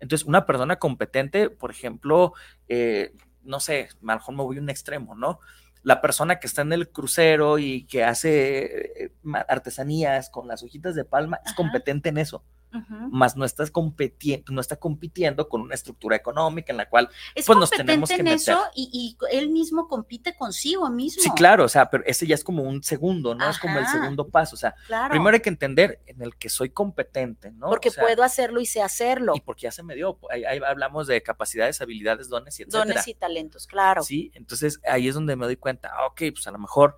Entonces, una persona competente, por ejemplo, eh, no sé, mejor me voy a un extremo, ¿no? La persona que está en el crucero y que hace eh, artesanías con las hojitas de palma es competente en eso más no estás compitiendo, no está compitiendo con una estructura económica en la cual es pues nos tenemos que en eso y, él mismo compite consigo mismo. Sí, claro, o sea, pero ese ya es como un segundo, ¿no? Es como el segundo paso, o sea, primero hay que entender en el que soy competente, ¿no? Porque puedo hacerlo y sé hacerlo. Y porque ya se me dio, ahí, hablamos de capacidades, habilidades, dones y etcétera. Dones y talentos, claro. Sí, entonces ahí es donde me doy cuenta, ah, ok, pues a lo mejor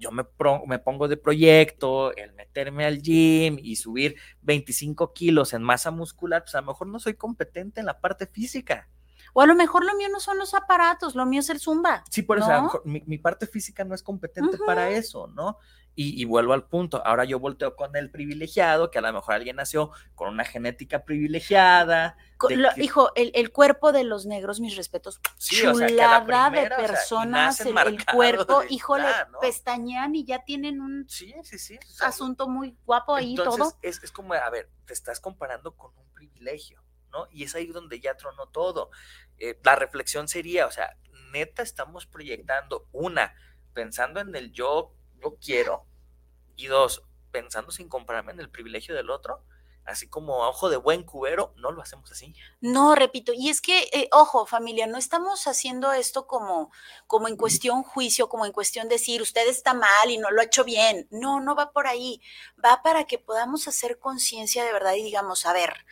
yo me, me, pongo de proyecto, el meterme al gym y subir 25 kilos en masa muscular, pues a lo mejor no soy competente en la parte física. O a lo mejor lo mío no son los aparatos, lo mío es el zumba. Sí, por eso, mi, parte física no es competente para eso, ¿no? Y, vuelvo al punto, ahora yo volteo con el privilegiado, que a lo mejor alguien nació con una genética privilegiada. hijo, el, cuerpo de los negros, mis respetos, chulada de personas, el, cuerpo, híjole, pestañean y ya tienen un asunto muy guapo ahí todo. Es, es como, a ver, te estás comparando con un privilegio, ¿no? Y es ahí donde ya tronó todo. Eh, la reflexión sería, o sea, neta estamos proyectando una, pensando en el yo, yo quiero, y dos, pensando sin compararme en el privilegio del otro, así como ojo de buen cubero, no lo hacemos así. No, repito, y es que, eh, ojo, familia, no estamos haciendo esto como, como en cuestión juicio, como en cuestión decir, usted está mal y no lo ha hecho bien. No, no va por ahí. Va para que podamos hacer conciencia de verdad y digamos, a ver,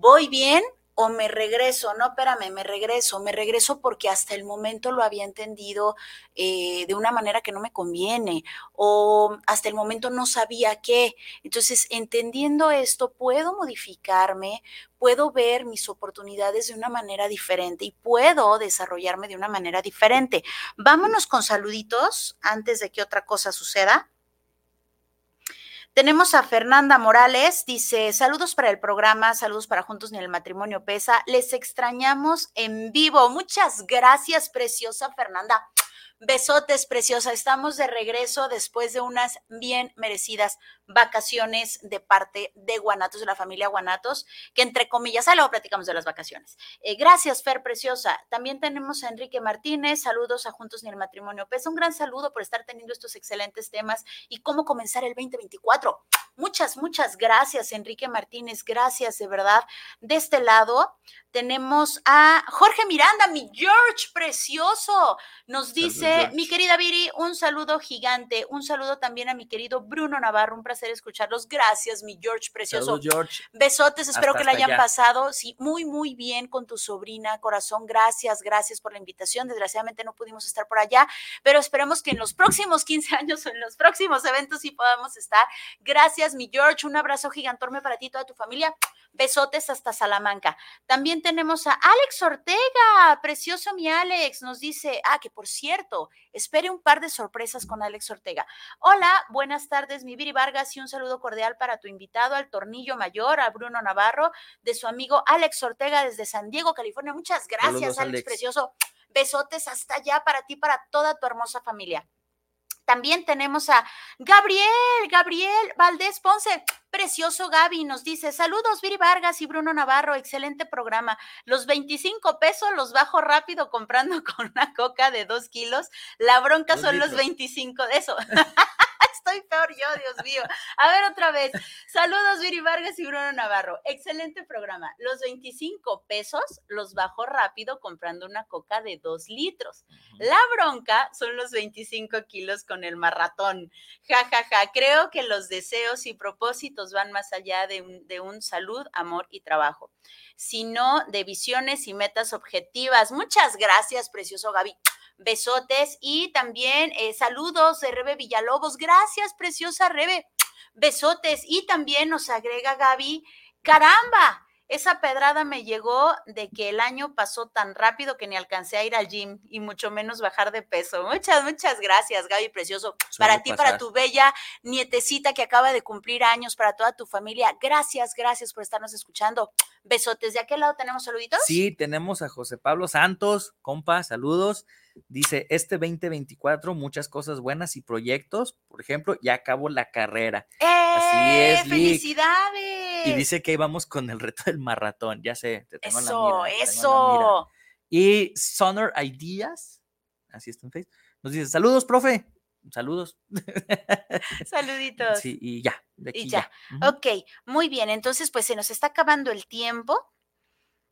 voy bien, o me regreso, no, espérame, me regreso, me regreso porque hasta el momento lo había entendido eh, de una manera que no me conviene, o hasta el momento no sabía qué. Entonces, entendiendo esto, puedo modificarme, puedo ver mis oportunidades de una manera diferente y puedo desarrollarme de una manera diferente. Vámonos con saluditos antes de que otra cosa suceda. Tenemos a Fernanda Morales, dice, saludos para el programa, saludos para Juntos ni el Matrimonio Pesa, les extrañamos en vivo. Muchas gracias, preciosa Fernanda. Besotes, preciosa. Estamos de regreso después de unas bien merecidas vacaciones de parte de Guanatos, de la familia Guanatos, que entre comillas, ahí luego platicamos de las vacaciones. Eh, gracias, Fer, preciosa. También tenemos a Enrique Martínez. Saludos a Juntos ni el Matrimonio Pesa. Un gran saludo por estar teniendo estos excelentes temas y cómo comenzar el 2024. Muchas, muchas gracias, Enrique Martínez. Gracias, de verdad. De este lado tenemos a Jorge Miranda, mi George precioso. Nos dice, mi querida Viri, un saludo gigante. Un saludo también a mi querido Bruno Navarro. Un placer escucharlos. Gracias, mi George precioso. George. Besotes, espero que la hayan pasado. Sí, muy, muy bien con tu sobrina, corazón. Gracias, gracias por la invitación. Desgraciadamente no pudimos estar por allá, pero esperemos que en los próximos 15 años o en los próximos eventos sí podamos estar. Gracias mi George. Un abrazo gigantorme para ti y toda tu familia. Besotes hasta Salamanca. También tenemos a Alex Ortega, precioso mi Alex, nos dice, ah, que por cierto, espere un par de sorpresas con Alex Ortega. Hola, buenas tardes, mi Viri Vargas, y un saludo cordial para tu invitado, al Tornillo Mayor, a Bruno Navarro, de su amigo Alex Ortega desde San Diego, California. Muchas gracias, Alex, precioso. Besotes hasta allá para ti, para toda tu hermosa familia. También tenemos a Gabriel, Gabriel Valdés Ponce. Precioso Gaby nos dice, saludos Viri Vargas y Bruno Navarro, excelente programa. Los 25 pesos los bajo rápido comprando con una coca de 2 kilos. La bronca son los 25 de eso. estoy peor yo, Dios mío. A ver otra vez. Saludos, Viri Vargas y Bruno Navarro. Excelente programa. Los 25 pesos los bajo rápido comprando una coca de 2 litros. La bronca son los 25 kilos con el marratón. Ja, ja, ja. Creo que los deseos y propósitos van más allá de un, de un salud, amor y trabajo, sino de visiones y metas objetivas. Muchas gracias, precioso Gaby besotes y también eh, saludos de Rebe Villalobos. Gracias, preciosa Rebe. Besotes y también nos agrega Gaby. Caramba, esa pedrada me llegó de que el año pasó tan rápido que ni alcancé a ir al gym y mucho menos bajar de peso. Muchas, muchas gracias, Gaby Precioso. para ti, para tu bella nietecita que acaba de cumplir años, para toda tu familia. Gracias, gracias por estarnos escuchando. Besotes. ¿De aquel lado tenemos saluditos? Sí, tenemos a José Pablo Santos, compa, saludos. Dice, este 2024, muchas cosas buenas y proyectos. Por ejemplo, ya acabó la carrera. Así ¡Eh! es, ¡Felicidades! Y dice que íbamos con el reto del maratón. Ya sé, te tengo eso, la mira, eso. Y Sonor Ideas, así está en Facebook, nos dice, saludos, profe. Saludos. Saluditos. Sí, y ya. y ya. Ok, muy bien. Entonces, pues se nos está acabando el tiempo.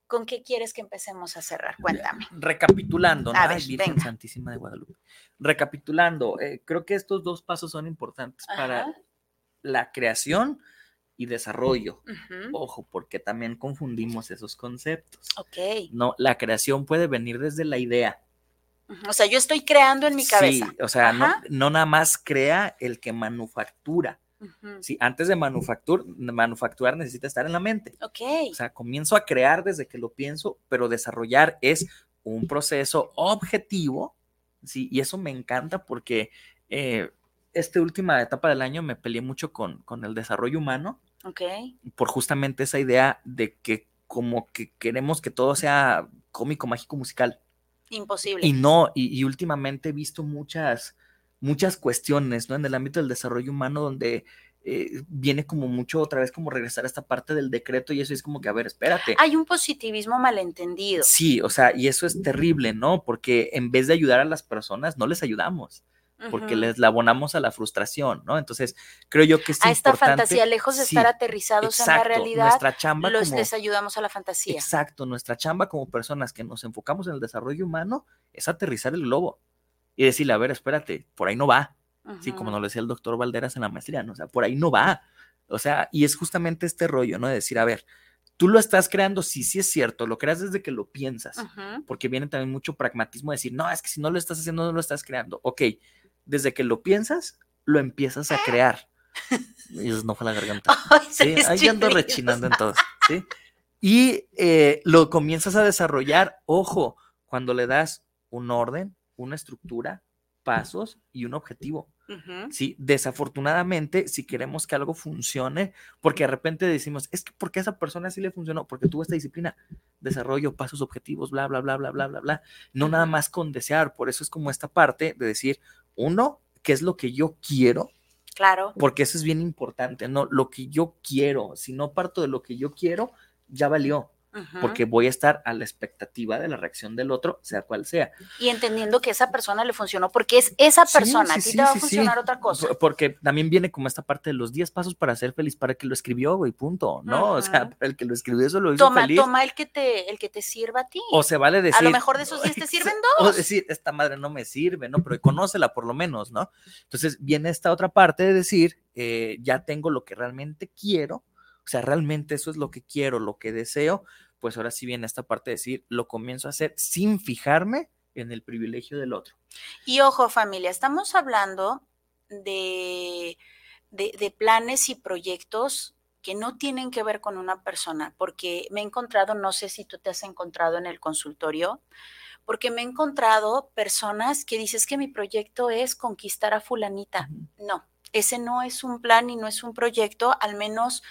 ¿Con qué quieres que empecemos a cerrar? Cuéntame. Recapitulando, ¿no? Virgen Santísima de Guadalupe. Recapitulando, eh, creo que estos dos pasos son importantes para la creación y desarrollo. Ojo, porque también confundimos esos conceptos. Ok. No, la creación puede venir desde la idea. O sea, yo estoy creando en mi cabeza. Sí, o sea, no, no, nada más crea el que manufactura. Sí, antes de manufacturar necesita estar en la mente. Ok. O sea, comienzo a crear desde que lo pienso, pero desarrollar es un proceso objetivo, sí, y eso me encanta porque eh, esta última etapa del año me peleé mucho con, con el desarrollo humano. Ok. Por justamente esa idea de que como que queremos que todo sea cómico, mágico, musical. Imposible. Y no, y últimamente he visto muchas muchas cuestiones, ¿no? En el ámbito del desarrollo humano donde eh, viene como mucho otra vez como regresar a esta parte del decreto y eso es como que, a ver, espérate. Hay un positivismo malentendido. Sí, o sea, y eso es terrible, ¿no? Porque en vez de ayudar a las personas, no les ayudamos. Porque les la abonamos a la frustración, ¿no? Entonces, creo yo que es A esta fantasía, lejos de estar aterrizados en la realidad, nuestra chamba los, les ayudamos a la fantasía. Exacto, nuestra chamba como personas que nos enfocamos en el desarrollo humano es aterrizar el globo y decirle, a ver, espérate, por ahí no va. Sí, como nos lo decía el doctor Valderas en la maestría, ¿no? O sea, por ahí no va. O sea, y es justamente este rollo, ¿no? De decir, a ver, tú lo estás creando, sí, sí es cierto, lo creas desde que lo piensas, porque viene también mucho pragmatismo de decir, no, es que si no lo estás haciendo, no lo estás creando. Ok, desde que lo piensas, lo empiezas a crear. Y eso no fue la garganta. ¿sí? Ahí ando rechinando en todo, ¿sí? Y eh, lo comienzas a desarrollar, ojo, cuando le das un orden, una estructura, pasos y un objetivo. Sí, desafortunadamente, si queremos que algo funcione, porque de repente decimos, es que porque a esa persona sí le funcionó, porque tuvo esta disciplina, desarrollo, pasos, objetivos, bla, bla, bla, bla, bla, bla, bla. No nada más con desear, por eso es como esta parte de decir, uno, ¿qué es lo que yo quiero? Claro. Porque eso es bien importante, ¿no? Lo que yo quiero, si no parto de lo que yo quiero, ya valió porque voy a estar a la expectativa de la reacción del otro, sea cual sea. Y entendiendo que esa persona le funcionó porque es esa persona, a ti te va a funcionar otra cosa. Porque también viene como esta parte de los 10 pasos para ser feliz, para que lo escribió, güey, punto, ¿no? O sea, para el que lo escribió eso lo hizo toma, feliz. Toma el que, te, el que te sirva a ti. O se vale decir. A lo mejor de esos 10 te sirven dos. O decir, esta madre no me sirve, ¿no? Pero conócela por lo menos, ¿no? Entonces viene esta otra parte de decir, eh, ya tengo lo que realmente quiero, o sea, realmente eso es lo que quiero, lo que deseo, pues ahora sí viene esta parte de decir, lo comienzo a hacer sin fijarme en el privilegio del otro. Y ojo familia, estamos hablando de, de, planes y proyectos que no tienen que ver con una persona, porque me he encontrado, no sé si tú te has encontrado en el consultorio, porque me he encontrado personas que dices que mi proyecto es conquistar a fulanita. No, ese no es un plan y no es un proyecto, al menos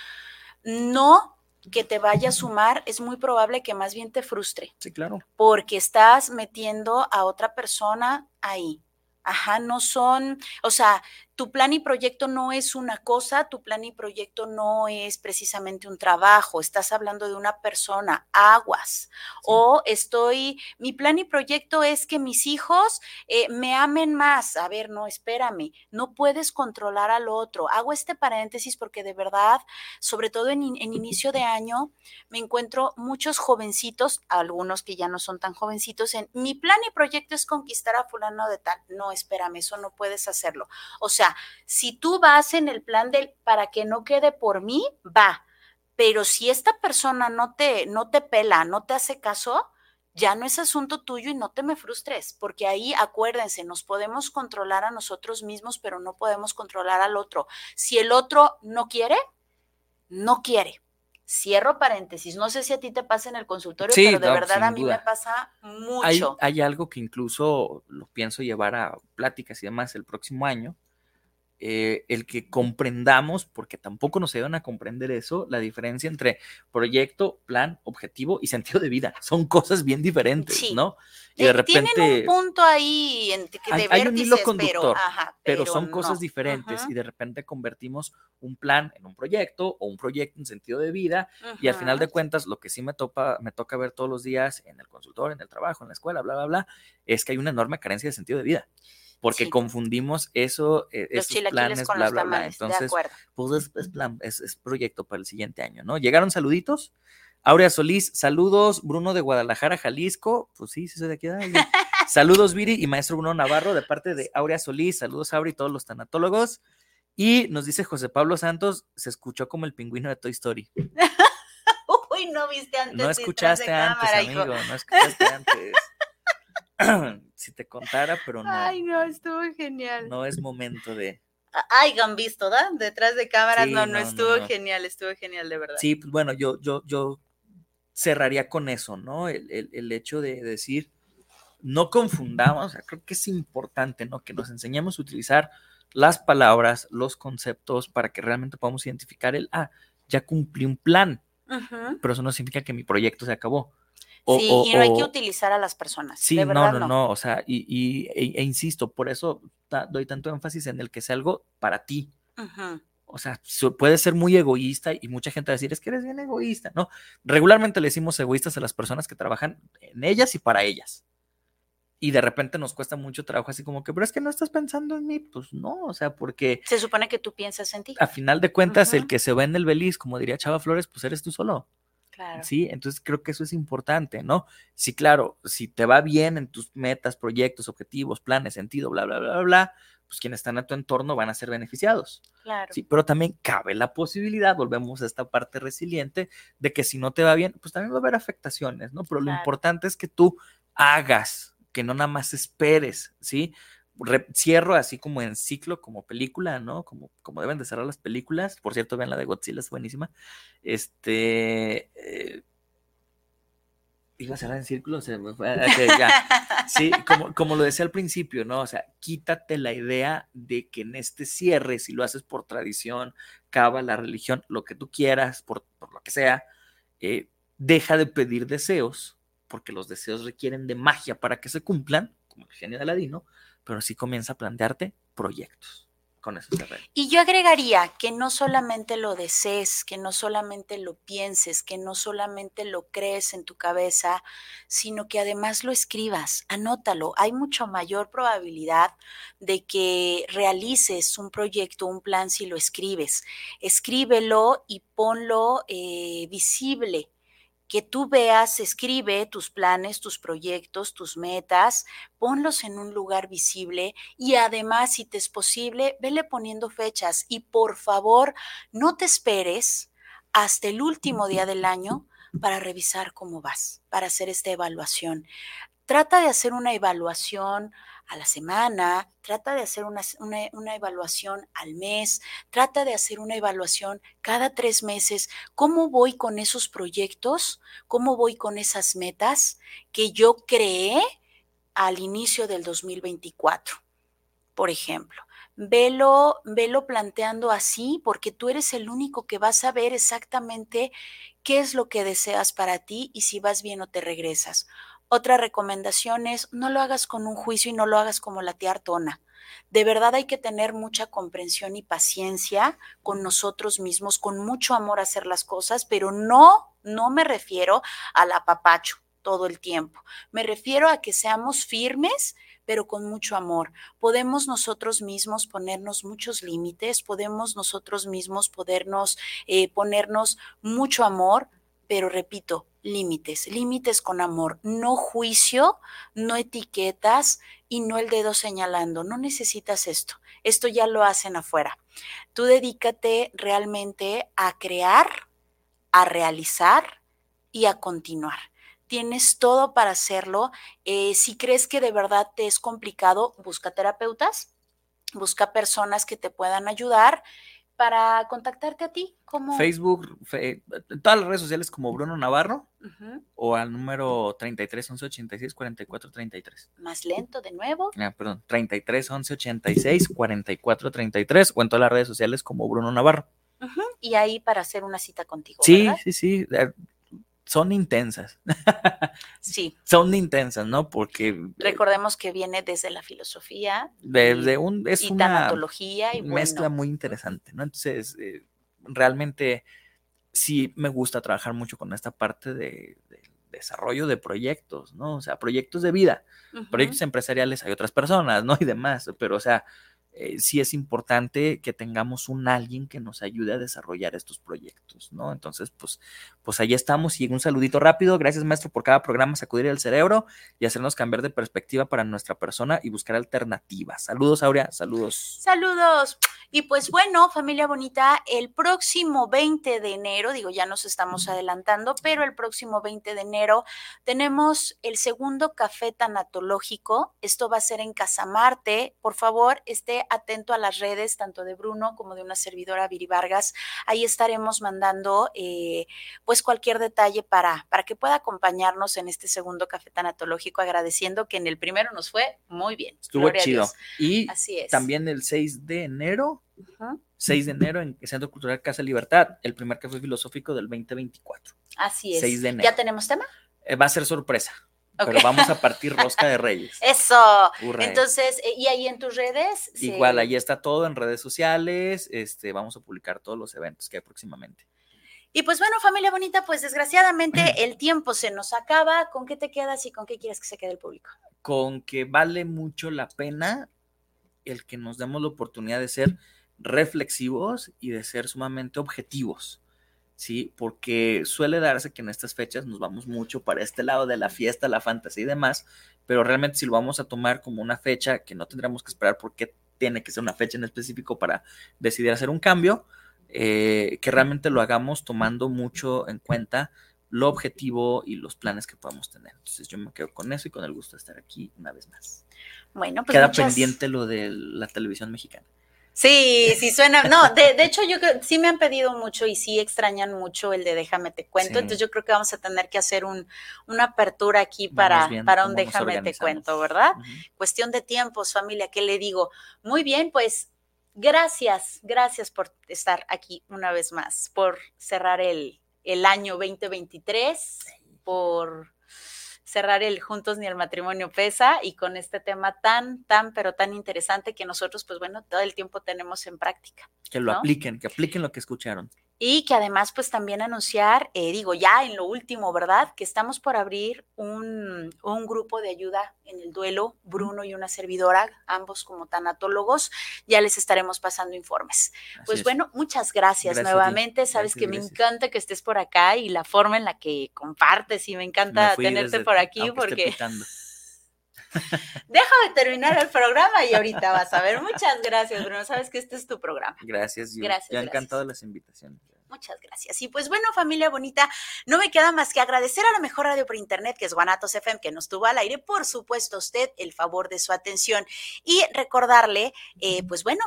no que te vaya a sumar, es muy probable que más bien te frustre. Sí, claro. Porque estás metiendo a otra persona ahí. Ajá, no son, o sea, tu plan y proyecto no es una cosa, tu plan y proyecto no es precisamente un trabajo, estás hablando de una persona, aguas. O estoy, mi plan y proyecto es que mis hijos eh, me amen más. A ver, no, espérame, no puedes controlar al otro. Hago este paréntesis porque de verdad, sobre todo en, en inicio de año, me encuentro muchos jovencitos, algunos que ya no son tan jovencitos, en mi plan y proyecto es conquistar a fulano de tal. No, espérame, eso no puedes hacerlo. O sea, si tú vas en el plan del para que no quede por mí, va. Pero si esta persona no te, no te pela, no te hace caso, ya no es asunto tuyo y no te me frustres, porque ahí acuérdense, nos podemos controlar a nosotros mismos, pero no podemos controlar al otro. Si el otro no quiere, no quiere. Cierro paréntesis, no sé si a ti te pasa en el consultorio, pero de verdad a mí me pasa mucho. Hay, hay algo que incluso lo pienso llevar a pláticas y demás el próximo año, eh, el que comprendamos, porque tampoco nos ayudan a comprender eso, la diferencia entre proyecto, plan, objetivo y sentido de vida. Son cosas bien diferentes, ¿no? Y de repente. Tienen un punto ahí en que de hay, un hilo conductor, pero, son cosas diferentes y de repente convertimos un plan en un proyecto o un proyecto en sentido de vida y al final de cuentas lo que sí me, topa, me toca ver todos los días en el consultor, en el trabajo, en la escuela, bla, bla, bla, es que hay una enorme carencia de sentido de vida porque confundimos eso, eh, esos planes, con bla, bla, bla. Entonces, pues es, plan, es, proyecto para el siguiente año, ¿no? Llegaron saluditos. Aurea Solís, saludos. Bruno de Guadalajara, Jalisco. Pues sí, sí soy de aquí. saludos, Viri y maestro Bruno Navarro, de parte de Aurea Solís. Saludos, Aurea y todos los tanatólogos. Y nos dice José Pablo Santos, se escuchó como el pingüino de Toy Story. Uy, no viste antes. No escuchaste antes, amigo, no escuchaste antes. si te contara, pero no. Ay, no, estuvo genial. No es momento de. han visto, ¿da? Detrás de cámaras, no, no, estuvo genial, estuvo genial, de verdad. Sí, pues bueno, yo, yo, yo cerraría con eso, ¿no? El, el, hecho de decir, no confundamos, o sea, creo que es importante, ¿no? Que nos enseñemos a utilizar las palabras, los conceptos, para que realmente podamos identificar el, ah, ya cumplí un plan, pero eso no significa que mi proyecto se acabó sí, y no hay que utilizar a las personas. Sí, no, no, no, o sea, y, e, e, insisto, por eso doy tanto énfasis en el que sea algo para ti. O sea, puede ser muy egoísta y mucha gente va a decir, es que eres bien egoísta, ¿no? Regularmente le decimos egoístas a las personas que trabajan en ellas y para ellas. Y de repente nos cuesta mucho trabajo así como que, pero es que no estás pensando en mí. Pues no, o sea, porque... Se supone que tú piensas en ti. A final de cuentas, el que se ve en el beliz, como diría Chava Flores, pues eres tú solo. Sí, entonces creo que eso es importante, ¿no? Sí, claro, si te va bien en tus metas, proyectos, objetivos, planes, sentido, bla, bla, bla, bla, pues quienes están a tu entorno van a ser beneficiados. Claro. Sí, pero también cabe la posibilidad, volvemos a esta parte resiliente, de que si no te va bien, pues también va a haber afectaciones, ¿no? Pero lo importante es que tú hagas, que no nada más esperes, ¿sí? Cierro así como en ciclo, como película, ¿no? Como, como deben de cerrar las películas. Por cierto, vean la de Godzilla, es buenísima. Este. Eh, iba a cerrar en círculo, se me fue. Sí, como, como lo decía al principio, ¿no? O sea, quítate la idea de que en este cierre, si lo haces por tradición, cava la religión, lo que tú quieras, por, lo que sea, eh, deja de pedir deseos, porque los deseos requieren de magia para que se cumplan, como el genio de Aladino, pero sí comienza a plantearte proyectos con esos. Y yo agregaría que no solamente lo desees, que no solamente lo pienses, que no solamente lo crees en tu cabeza, sino que además lo escribas, anótalo. Hay mucho mayor probabilidad de que realices un proyecto, un plan si lo escribes. Escríbelo y ponlo eh, visible que tú veas, escribe tus planes, tus proyectos, tus metas, ponlos en un lugar visible y además, si te es posible, vele poniendo fechas y por favor, no te esperes hasta el último día del año para revisar cómo vas, para hacer esta evaluación. Trata de hacer una evaluación a la semana, trata de hacer una, una, evaluación al mes, trata de hacer una evaluación cada tres meses. ¿Cómo voy con esos proyectos? ¿Cómo voy con esas metas que yo creé al inicio del 2024? Por ejemplo, velo, velo planteando así porque tú eres el único que va a saber exactamente qué es lo que deseas para ti y si vas bien o te regresas. Otra recomendación es no lo hagas con un juicio y no lo hagas como la tía Artona. De verdad hay que tener mucha comprensión y paciencia con nosotros mismos, con mucho amor hacer las cosas, pero no, no me refiero al apapacho todo el tiempo. Me refiero a que seamos firmes, pero con mucho amor. Podemos nosotros mismos ponernos muchos límites, podemos nosotros mismos podernos eh, ponernos mucho amor, pero repito, límites, límites con amor, no juicio, no etiquetas y no el dedo señalando. No necesitas esto. Esto ya lo hacen afuera. Tú dedícate realmente a crear, a realizar y a continuar tienes todo para hacerlo. Eh, si crees que de verdad te es complicado, busca terapeutas, busca personas que te puedan ayudar para contactarte a ti. Como... Facebook, todas las redes sociales como Bruno Navarro o al número 33 11 86 44 33. Más lento de nuevo. Ah, perdón, 33 11 86 44 33 o en todas las redes sociales como Bruno Navarro. Y ahí para hacer una cita contigo. Sí, sí, sí son intensas. Sí. son intensas, ¿no? Porque... Recordemos que viene desde la filosofía. Desde un... Es y una y mezcla muy interesante, ¿no? Entonces, eh, realmente sí me gusta trabajar mucho con esta parte de, desarrollo de proyectos, ¿no? O sea, proyectos de vida, proyectos empresariales hay otras personas, ¿no? Y demás, pero o sea, eh, sí es importante que tengamos un alguien que nos ayude a desarrollar estos proyectos, ¿no? Entonces, pues, pues ahí estamos y un saludito rápido. Gracias, maestro, por cada programa sacudir el cerebro y hacernos cambiar de perspectiva para nuestra persona y buscar alternativas. Saludos, Aurea, saludos. Saludos. Y pues bueno, familia bonita, el próximo 20 de enero, digo, ya nos estamos adelantando, pero el próximo 20 de enero tenemos el segundo café tanatológico. Esto va a ser en Casamarte. Por favor, esté atento a las redes, tanto de Bruno como de una servidora Viri Vargas. Ahí estaremos mandando eh, pues cualquier detalle para, para que pueda acompañarnos en este segundo café tanatológico, agradeciendo que en el primero nos fue muy bien. Estuvo chido. Y Así es. también el 6 de enero 6 de enero en el Centro Cultural Casa Libertad, el primer café filosófico del 2024. Así es. 6 de enero. ¿Ya tenemos tema? Eh, va a ser sorpresa. Pero vamos a partir rosca de reyes. Eso. Entonces, eh, ¿y ahí en tus redes? Igual, ahí está todo en redes sociales. Este, vamos a publicar todos los eventos que hay próximamente. Y pues bueno, familia bonita, pues desgraciadamente el tiempo se nos acaba. ¿Con qué te quedas y con qué quieres que se quede el público? Con que vale mucho la pena el que nos demos la oportunidad de ser reflexivos y de ser sumamente objetivos, ¿sí? Porque suele darse que en estas fechas nos vamos mucho para este lado de la fiesta, la fantasía y demás, pero realmente si lo vamos a tomar como una fecha que no tendremos que esperar porque tiene que ser una fecha en específico para decidir hacer un cambio, eh, que realmente lo hagamos tomando mucho en cuenta lo objetivo y los planes que podamos tener. Entonces yo me quedo con eso y con el gusto de estar aquí una vez más. Bueno, pues Queda pendiente lo de la televisión mexicana. Sí, sí suena. No, de, hecho, yo creo, sí me han pedido mucho y sí extrañan mucho el de Déjame te cuento. Entonces, yo creo que vamos a tener que hacer un, una apertura aquí para, para un Déjame te cuento, ¿verdad? Cuestión de tiempos, familia, ¿qué le digo? Muy bien, pues gracias, gracias por estar aquí una vez más, por cerrar el, el año 2023, por cerrar el juntos ni el matrimonio pesa y con este tema tan, tan, pero tan interesante que nosotros, pues bueno, todo el tiempo tenemos en práctica. Que lo apliquen, que apliquen lo que escucharon. Y que además, pues también anunciar, eh, digo, ya en lo último, ¿verdad? Que estamos por abrir un, un, grupo de ayuda en el duelo, Bruno y una servidora, ambos como tanatólogos, ya les estaremos pasando informes. pues bueno, muchas gracias, nuevamente. Sabes que me encanta que estés por acá y la forma en la que compartes y me encanta tenerte por aquí porque... Déjame terminar el programa y ahorita vas a ver. Muchas gracias, Bruno. Sabes que este es tu programa. Gracias. Yo, gracias. Yo encantado las invitaciones. Muchas gracias. Y pues bueno, familia bonita, no me queda más que agradecer a la mejor radio por internet, que es Guanatos FM, que nos tuvo al aire. Por supuesto, usted el favor de su atención y recordarle, eh, pues bueno,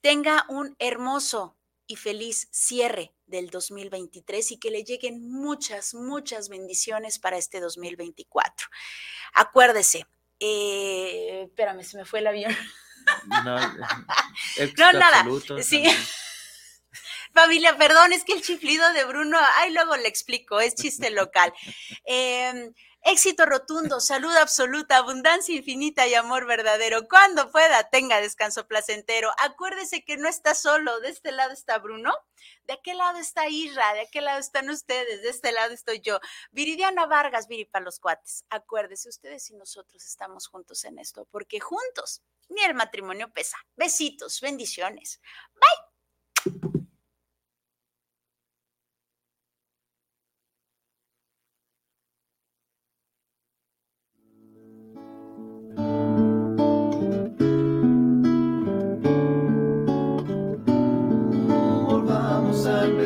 tenga un hermoso y feliz cierre del 2023 y que le lleguen muchas, muchas bendiciones para este 2024. Acuérdese, eh, espérame, se me fue el avión. No, no nada. Sí. Familia, perdón, es que el chiflido de Bruno, ay, luego le explico, es chiste local. Eh, Éxito rotundo, salud absoluta, abundancia infinita y amor verdadero. Cuando pueda, tenga descanso placentero. Acuérdese que no está solo. De este lado está Bruno, de aquel lado está Isra, de aquel lado están ustedes, de este lado estoy yo. Viridiana Vargas, Viri los cuates. Acuérdese, ustedes y nosotros estamos juntos en esto, porque juntos ni el matrimonio pesa. Besitos, bendiciones. Bye.